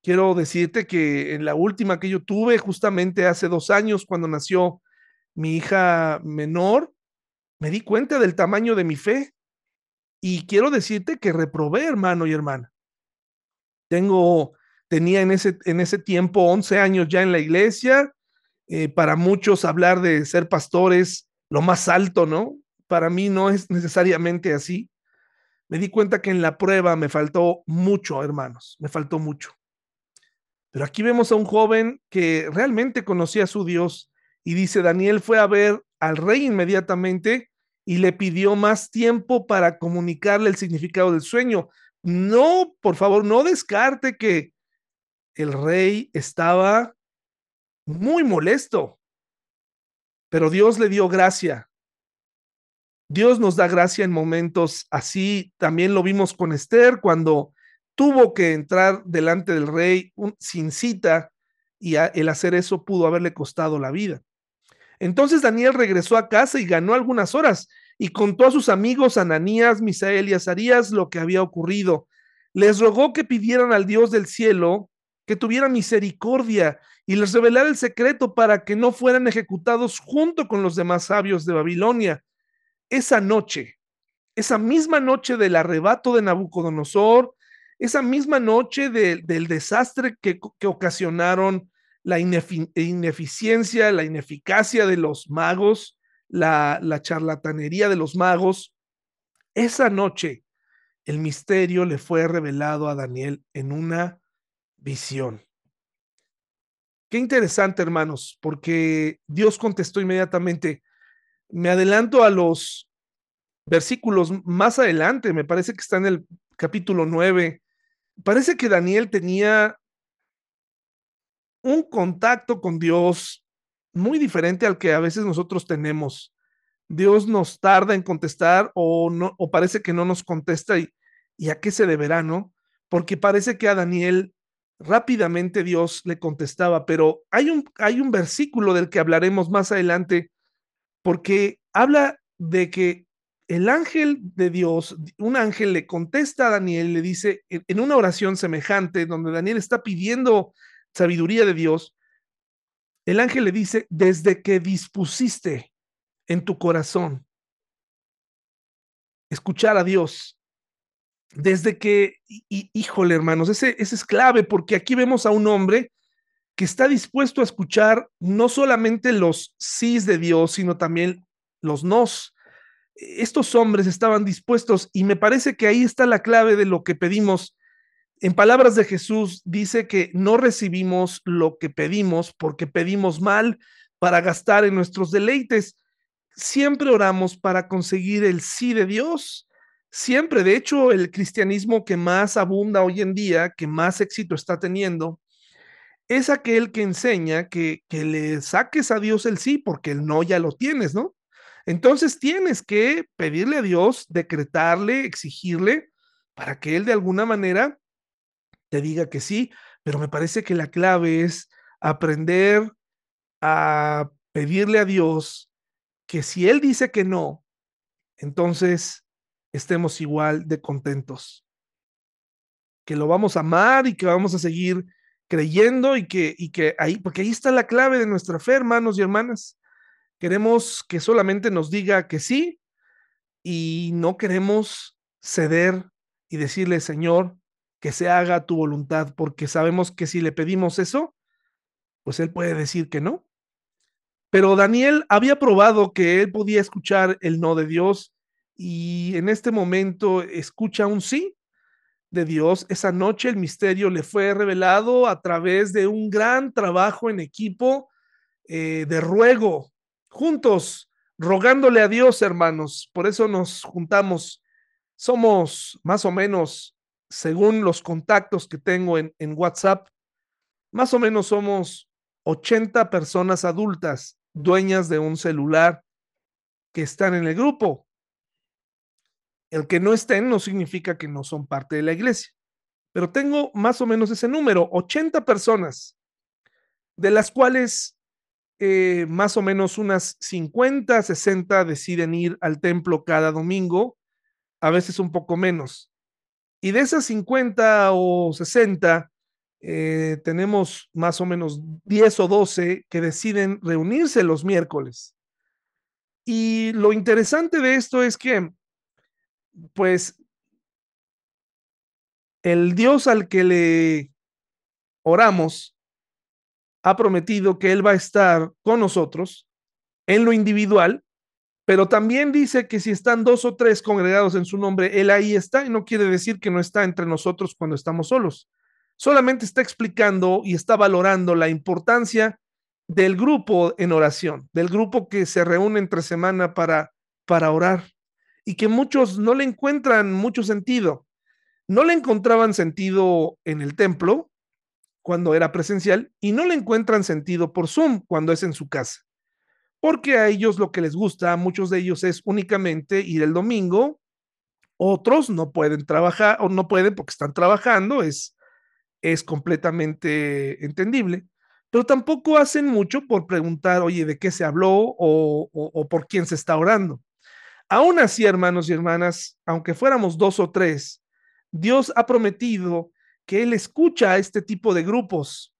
Quiero decirte que en la última que yo tuve, justamente hace dos años, cuando nació mi hija menor, me di cuenta del tamaño de mi fe. Y quiero decirte que reprobé, hermano y hermana. Tengo, tenía en ese, en ese tiempo 11 años ya en la iglesia. Eh, para muchos hablar de ser pastores, lo más alto, ¿no? Para mí no es necesariamente así. Me di cuenta que en la prueba me faltó mucho, hermanos, me faltó mucho. Pero aquí vemos a un joven que realmente conocía a su Dios y dice, Daniel fue a ver al rey inmediatamente y le pidió más tiempo para comunicarle el significado del sueño. No, por favor, no descarte que el rey estaba muy molesto, pero Dios le dio gracia. Dios nos da gracia en momentos así. También lo vimos con Esther cuando tuvo que entrar delante del rey sin cita y el hacer eso pudo haberle costado la vida. Entonces Daniel regresó a casa y ganó algunas horas y contó a sus amigos Ananías, Misael y Azarías lo que había ocurrido. Les rogó que pidieran al Dios del cielo que tuviera misericordia y les revelara el secreto para que no fueran ejecutados junto con los demás sabios de Babilonia. Esa noche, esa misma noche del arrebato de Nabucodonosor, esa misma noche del desastre que, que ocasionaron la ineficiencia, la ineficacia de los magos, la, la charlatanería de los magos, esa noche el misterio le fue revelado a Daniel en una visión. Qué interesante, hermanos, porque Dios contestó inmediatamente. Me adelanto a los versículos más adelante, me parece que está en el capítulo 9. Parece que Daniel tenía un contacto con Dios muy diferente al que a veces nosotros tenemos. Dios nos tarda en contestar o, no, o parece que no nos contesta y, y a qué se deberá, ¿no? Porque parece que a Daniel rápidamente Dios le contestaba, pero hay un, hay un versículo del que hablaremos más adelante porque habla de que el ángel de Dios, un ángel le contesta a Daniel, le dice en una oración semejante, donde Daniel está pidiendo sabiduría de Dios, el ángel le dice, desde que dispusiste en tu corazón escuchar a Dios, desde que, híjole hermanos, ese, ese es clave porque aquí vemos a un hombre que está dispuesto a escuchar no solamente los sís de Dios, sino también los nos. Estos hombres estaban dispuestos y me parece que ahí está la clave de lo que pedimos en palabras de Jesús dice que no recibimos lo que pedimos porque pedimos mal para gastar en nuestros deleites. Siempre oramos para conseguir el sí de Dios. Siempre, de hecho, el cristianismo que más abunda hoy en día, que más éxito está teniendo, es aquel que enseña que, que le saques a Dios el sí porque el no ya lo tienes, ¿no? Entonces tienes que pedirle a Dios, decretarle, exigirle, para que Él de alguna manera te diga que sí, pero me parece que la clave es aprender a pedirle a Dios que si Él dice que no, entonces estemos igual de contentos. Que lo vamos a amar y que vamos a seguir creyendo y que, y que ahí, porque ahí está la clave de nuestra fe, hermanos y hermanas. Queremos que solamente nos diga que sí y no queremos ceder y decirle, Señor, que se haga tu voluntad, porque sabemos que si le pedimos eso, pues él puede decir que no. Pero Daniel había probado que él podía escuchar el no de Dios y en este momento escucha un sí de Dios. Esa noche el misterio le fue revelado a través de un gran trabajo en equipo eh, de ruego, juntos, rogándole a Dios, hermanos. Por eso nos juntamos. Somos más o menos, según los contactos que tengo en, WhatsApp, más o menos somos 80 personas adultas dueñas de un celular que están en el grupo. El que no estén no significa que no son parte de la iglesia, pero tengo más o menos ese número, 80 personas, de las cuales eh, más o menos unas 50, 60 deciden ir al templo cada domingo, a veces un poco menos. Y de esas 50 o 60, eh, tenemos más o menos 10 o 12 que deciden reunirse los miércoles. Y lo interesante de esto es que, pues, el Dios al que le oramos ha prometido que Él va a estar con nosotros en lo individual, pero también dice que si están dos o tres congregados en su nombre, Él ahí está y no quiere decir que no está entre nosotros cuando estamos solos. Solamente está explicando y está valorando la importancia del grupo en oración, del grupo que se reúne entre semana para, para orar y que muchos no le encuentran mucho sentido. No le encontraban sentido en el templo cuando era presencial y no le encuentran sentido por Zoom cuando es en su casa. Porque a ellos lo que les gusta, a muchos de ellos es únicamente ir el domingo, otros no pueden trabajar o no pueden porque están trabajando, es es completamente entendible, pero tampoco hacen mucho por preguntar, oye, ¿de qué se habló o, por quién se está orando? Aún así, hermanos y hermanas, aunque fuéramos dos o tres, Dios ha prometido que Él escucha a este tipo de grupos.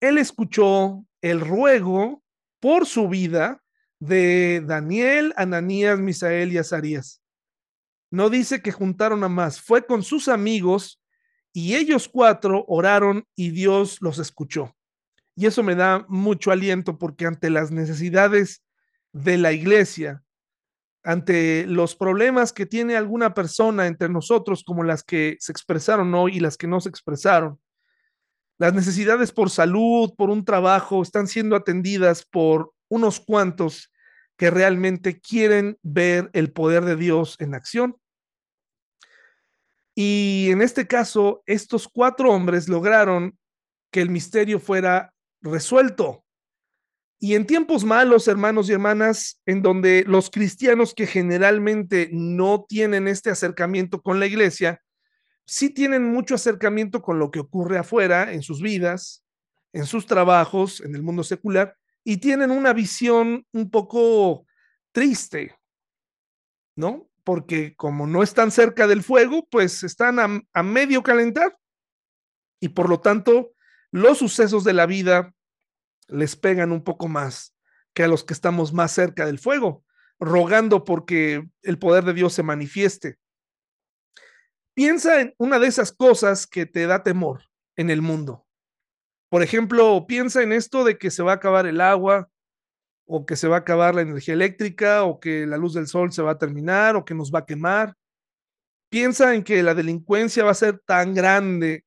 Él escuchó el ruego por su vida de Daniel, Ananías, Misael y Azarías. No dice que juntaron a más, fue con sus amigos y ellos cuatro oraron y Dios los escuchó. Y eso me da mucho aliento porque ante las necesidades de la iglesia, ante los problemas que tiene alguna persona entre nosotros, como las que se expresaron hoy y las que no se expresaron, las necesidades por salud, por un trabajo, están siendo atendidas por unos cuantos que realmente quieren ver el poder de Dios en acción y en este caso, estos cuatro hombres lograron que el misterio fuera resuelto. Y en tiempos malos, hermanos y hermanas, en donde los cristianos que generalmente no tienen este acercamiento con la iglesia, sí tienen mucho acercamiento con lo que ocurre afuera en sus vidas, en sus trabajos, en el mundo secular, y tienen una visión un poco triste, ¿no? porque como no están cerca del fuego, pues están a, medio calentar y por lo tanto los sucesos de la vida les pegan un poco más que a los que estamos más cerca del fuego, rogando porque el poder de Dios se manifieste. Piensa en una de esas cosas que te da temor en el mundo. Por ejemplo, piensa en esto de que se va a acabar el agua, o que se va a acabar la energía eléctrica, o que la luz del sol se va a terminar, o que nos va a quemar. Piensa en que la delincuencia va a ser tan grande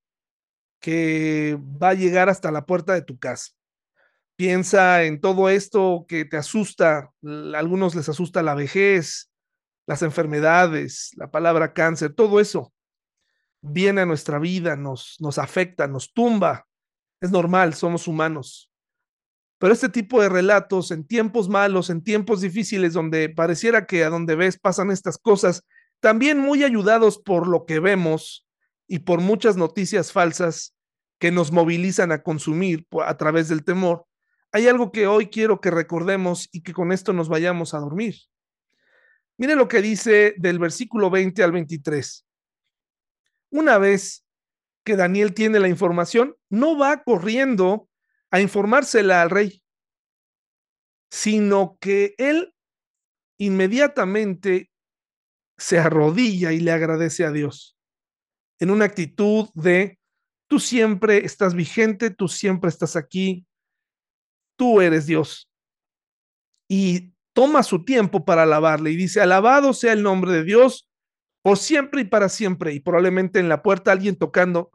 que va a llegar hasta la puerta de tu casa. Piensa en todo esto que te asusta, a algunos les asusta la vejez, las enfermedades, la palabra cáncer, todo eso viene a nuestra vida, nos, nos afecta, nos tumba. Es normal, somos humanos. Pero este tipo de relatos en tiempos malos, en tiempos difíciles, donde pareciera que a donde ves pasan estas cosas, también muy ayudados por lo que vemos y por muchas noticias falsas que nos movilizan a consumir a través del temor, hay algo que hoy quiero que recordemos y que con esto nos vayamos a dormir. Mire lo que dice del versículo 20 al 23. Una vez que Daniel tiene la información, no va corriendo a informársela al rey, sino que él inmediatamente se arrodilla y le agradece a Dios en una actitud de, tú siempre estás vigente, tú siempre estás aquí, tú eres Dios. Y toma su tiempo para alabarle y dice, alabado sea el nombre de Dios por siempre y para siempre. Y probablemente en la puerta alguien tocando,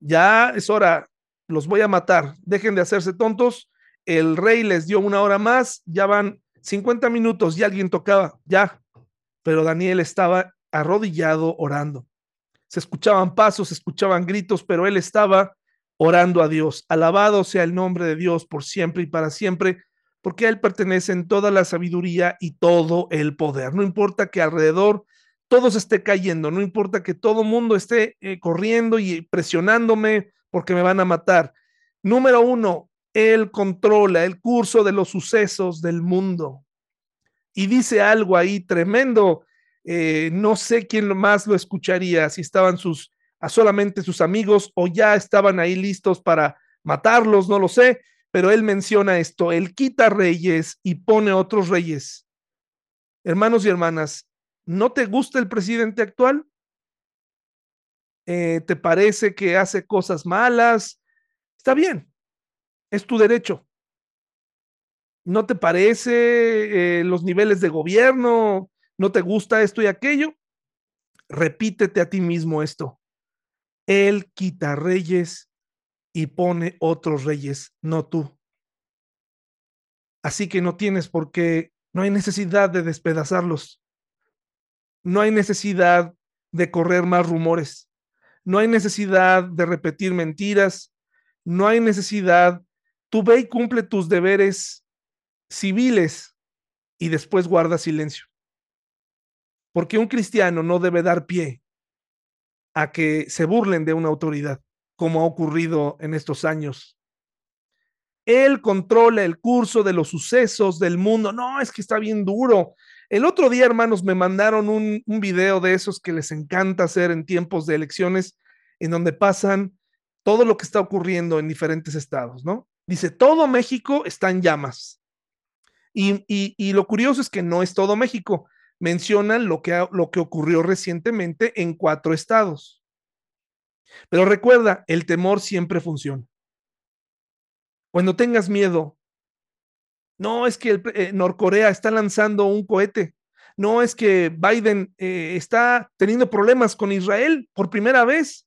ya es hora, los voy a matar, dejen de hacerse tontos. El rey les dio una hora más, ya van 50 minutos y alguien tocaba, ya. Pero Daniel estaba arrodillado orando. Se escuchaban pasos, se escuchaban gritos, pero él estaba orando a Dios. Alabado sea el nombre de Dios por siempre y para siempre, porque a Él pertenecen toda la sabiduría y todo el poder. No importa que alrededor todo se esté cayendo, no importa que todo mundo esté eh, corriendo y presionándome porque me van a matar. Número uno, Él controla el curso de los sucesos del mundo. Y dice algo ahí tremendo. Eh, no sé quién más lo escucharía, si estaban sus a solamente sus amigos o ya estaban ahí listos para matarlos, no lo sé, pero él menciona esto, él quita reyes y pone otros reyes. Hermanos y hermanas, ¿no te gusta el presidente actual? Eh, ¿Te parece que hace cosas malas? Está bien, es tu derecho. ¿No te parece eh, los niveles de gobierno? ¿No te gusta esto y aquello? Repítete a ti mismo esto. Él quita reyes y pone otros reyes, no tú. Así que no tienes por qué, no hay necesidad de despedazarlos. No hay necesidad de correr más rumores. No hay necesidad de repetir mentiras. No hay necesidad. Tú ve y cumple tus deberes civiles y después guarda silencio. Porque un cristiano no debe dar pie a que se burlen de una autoridad, como ha ocurrido en estos años. Él controla el curso de los sucesos del mundo. No, es que está bien duro. El otro día, hermanos, me mandaron un, video de esos que les encanta hacer en tiempos de elecciones, en donde pasan todo lo que está ocurriendo en diferentes estados, ¿no? Dice, todo México está en llamas. Y, y, lo curioso es que no es todo México mencionan lo que, lo que ocurrió recientemente en cuatro estados. Pero recuerda, el temor siempre funciona. Cuando tengas miedo, no es que el, eh, Norcorea está lanzando un cohete, no es que Biden eh, está teniendo problemas con Israel por primera vez.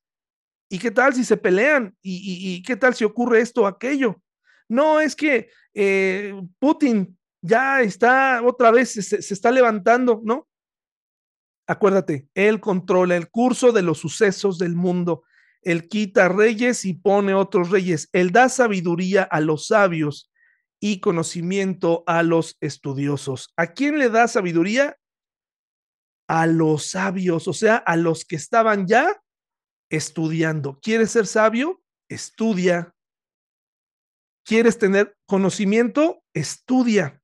¿Y qué tal si se pelean? ¿Y, qué tal si ocurre esto o aquello? No es que eh, Putin ya está otra vez, se, se está levantando, ¿no? Acuérdate, Él controla el curso de los sucesos del mundo. Él quita reyes y pone otros reyes. Él da sabiduría a los sabios y conocimiento a los estudiosos. ¿A quién le da sabiduría? A los sabios, o sea, a los que estaban ya estudiando. ¿Quieres ser sabio? Estudia. ¿Quieres tener conocimiento? Estudia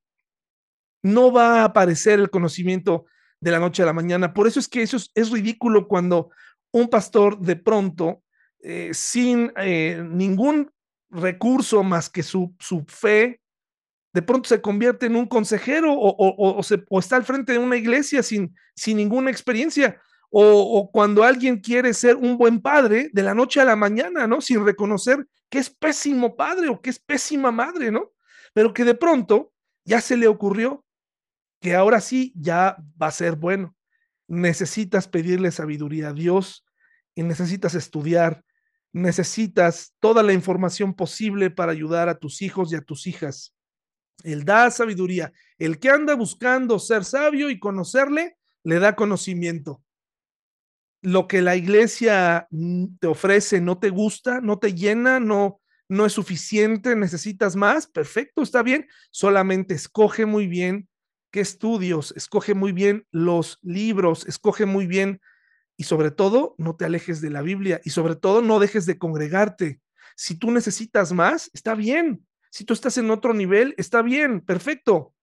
no va a aparecer el conocimiento de la noche a la mañana. Por eso es que eso es, ridículo cuando un pastor de pronto, eh, sin eh, ningún recurso más que su, su, fe, de pronto se convierte en un consejero o, o, está al frente de una iglesia sin, sin ninguna experiencia. O, cuando alguien quiere ser un buen padre de la noche a la mañana, ¿no? Sin reconocer que es pésimo padre o que es pésima madre, ¿no? Pero que de pronto ya se le ocurrió que ahora sí ya va a ser bueno. Necesitas pedirle sabiduría a Dios y necesitas estudiar, necesitas toda la información posible para ayudar a tus hijos y a tus hijas. Él da sabiduría. El que anda buscando ser sabio y conocerle, le da conocimiento. Lo que la iglesia mm, te ofrece no te gusta, no te llena, no, no es suficiente, necesitas más, perfecto, está bien. Solamente escoge muy bien qué estudios, escoge muy bien los libros, escoge muy bien y sobre todo no te alejes de la Biblia y sobre todo no dejes de congregarte. Si tú necesitas más, está bien. Si tú estás en otro nivel, está bien, perfecto.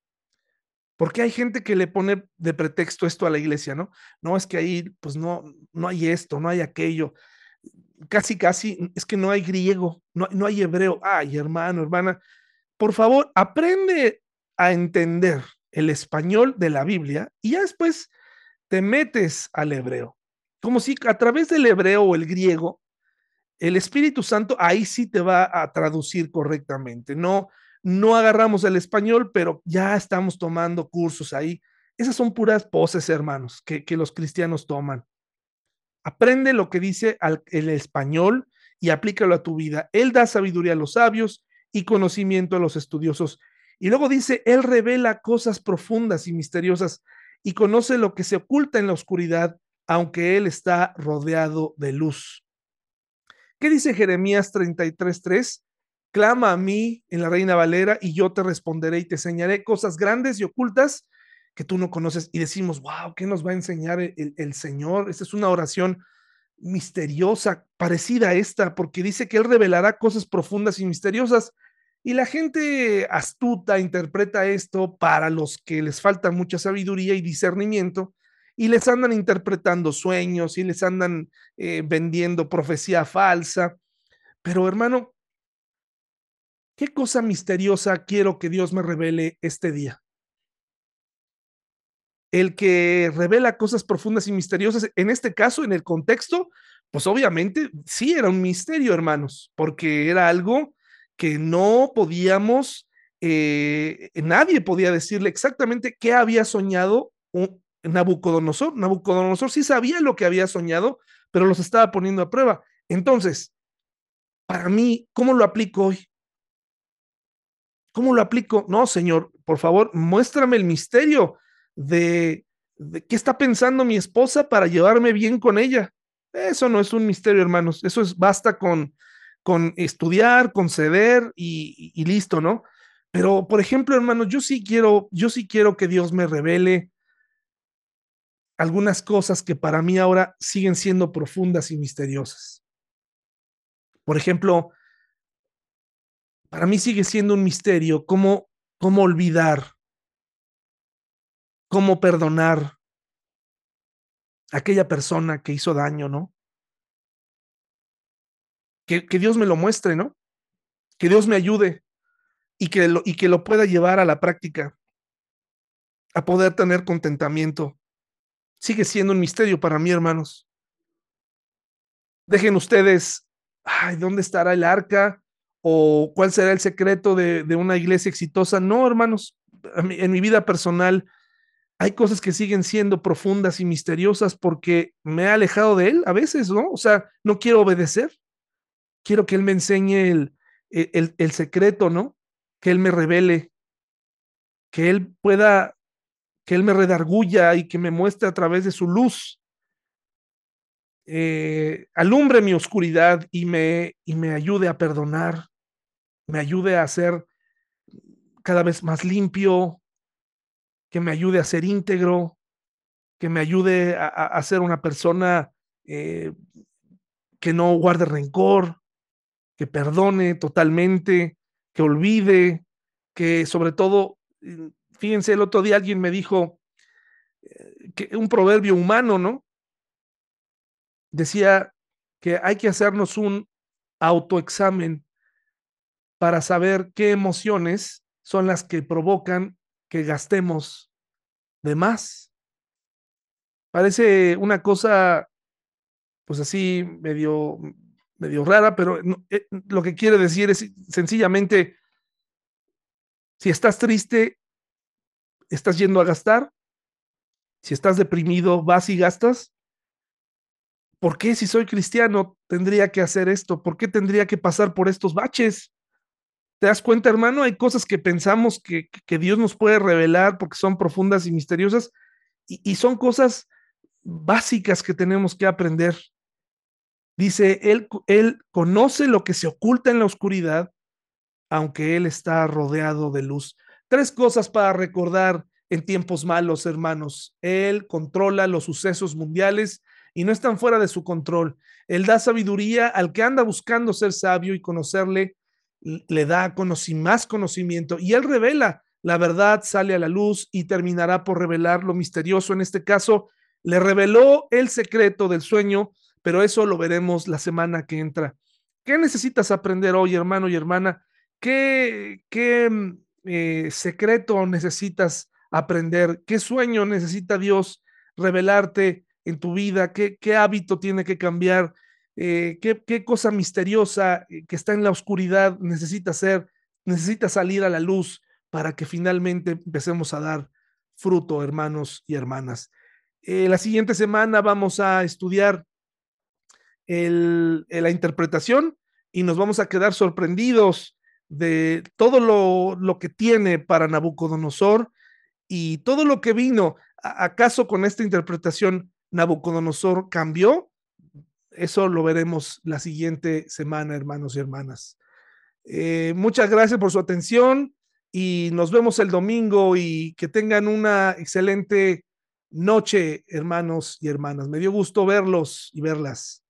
Porque hay gente que le pone de pretexto esto a la iglesia, ¿no? No es que ahí, pues no, no hay esto, no hay aquello. Casi, casi, es que no hay griego, no, no hay hebreo. Ay, hermano, hermana, por favor, aprende a entender el español de la Biblia y ya después te metes al hebreo. Como si a través del hebreo o el griego, el Espíritu Santo ahí sí te va a traducir correctamente. No, no agarramos el español, pero ya estamos tomando cursos ahí. Esas son puras poses, hermanos, que, que los cristianos toman. Aprende lo que dice el español y aplícalo a tu vida. Él da sabiduría a los sabios y conocimiento a los estudiosos. Y luego dice, Él revela cosas profundas y misteriosas y conoce lo que se oculta en la oscuridad, aunque Él está rodeado de luz. ¿Qué dice Jeremías 33.3? Clama a mí en la Reina Valera y yo te responderé y te enseñaré cosas grandes y ocultas que tú no conoces. Y decimos, wow, ¿qué nos va a enseñar el, el Señor? Esta es una oración misteriosa, parecida a esta, porque dice que Él revelará cosas profundas y misteriosas. Y la gente astuta interpreta esto para los que les falta mucha sabiduría y discernimiento y les andan interpretando sueños y les andan eh, vendiendo profecía falsa. Pero hermano, ¿qué cosa misteriosa quiero que Dios me revele este día? El que revela cosas profundas y misteriosas, en este caso, en el contexto, pues obviamente sí era un misterio, hermanos, porque era algo que no podíamos, eh, nadie podía decirle exactamente qué había soñado Nabucodonosor. Nabucodonosor sí sabía lo que había soñado, pero los estaba poniendo a prueba. Entonces, para mí, ¿cómo lo aplico hoy? ¿Cómo lo aplico? No, Señor, por favor, muéstrame el misterio de, de qué está pensando mi esposa para llevarme bien con ella. Eso no es un misterio, hermanos. Eso es basta con con estudiar, conceder y, y, listo, ¿no? Pero, por ejemplo, hermanos, yo sí quiero, yo sí quiero que Dios me revele algunas cosas que para mí ahora siguen siendo profundas y misteriosas. Por ejemplo, para mí sigue siendo un misterio cómo, cómo olvidar, cómo perdonar a aquella persona que hizo daño, ¿no? Que, Dios me lo muestre, ¿no? Que Dios me ayude y que, lo, y que lo pueda llevar a la práctica, a poder tener contentamiento. Sigue siendo un misterio para mí, hermanos. Dejen ustedes, ay, ¿dónde estará el arca? ¿O cuál será el secreto de, de una iglesia exitosa? No, hermanos, en mi vida personal hay cosas que siguen siendo profundas y misteriosas porque me he alejado de él a veces, ¿no? O sea, no quiero obedecer quiero que Él me enseñe el, el, el, secreto, ¿no? Que Él me revele, que Él pueda, que Él me redarguya y que me muestre a través de su luz. Eh, alumbre mi oscuridad y me, y me ayude a perdonar, me ayude a ser cada vez más limpio, que me ayude a ser íntegro, que me ayude a, a, ser una persona eh, que no guarde rencor, que perdone totalmente, que olvide, que sobre todo, mm, fíjense, el otro día alguien me dijo eh, que un proverbio humano, ¿no? Decía que hay que hacernos un autoexamen para saber qué emociones son las que provocan que gastemos de más. Parece una cosa, pues así, medio medio rara, pero eh, lo que quiere decir es sencillamente, si estás triste, estás yendo a gastar, si estás deprimido, vas y gastas. ¿Por qué si soy cristiano tendría que hacer esto? ¿Por qué tendría que pasar por estos baches? ¿Te das cuenta, hermano? Hay cosas que pensamos que, Dios nos puede revelar porque son profundas y misteriosas y son cosas básicas que tenemos que aprender. Dice, él, él conoce lo que se oculta en la oscuridad, aunque él está rodeado de luz. Tres cosas para recordar en tiempos malos, hermanos. Él controla los sucesos mundiales y no están fuera de su control. Él da sabiduría al que anda buscando ser sabio y conocerle, le da más conocimiento y él revela. La verdad sale a la luz y terminará por revelar lo misterioso. En este caso, le reveló el secreto del sueño pero eso lo veremos la semana que entra. ¿Qué necesitas aprender hoy, hermano y hermana? ¿Qué, qué mm, eh, secreto necesitas aprender? ¿Qué sueño necesita Dios revelarte en tu vida? ¿Qué, qué hábito tiene que cambiar? Eh, ¿qué, ¿Qué cosa misteriosa eh, que está en la oscuridad necesita ser necesita salir a la luz para que finalmente empecemos a dar fruto, hermanos y hermanas. La siguiente semana vamos a estudiar el, la interpretación y nos vamos a quedar sorprendidos de todo lo, lo que tiene para Nabucodonosor y todo lo que vino. ¿Acaso con esta interpretación Nabucodonosor cambió? Eso lo veremos la siguiente semana, hermanos y hermanas. Eh, muchas gracias por su atención y nos vemos el domingo y que tengan una excelente noche, hermanos y hermanas. Me dio gusto verlos y verlas.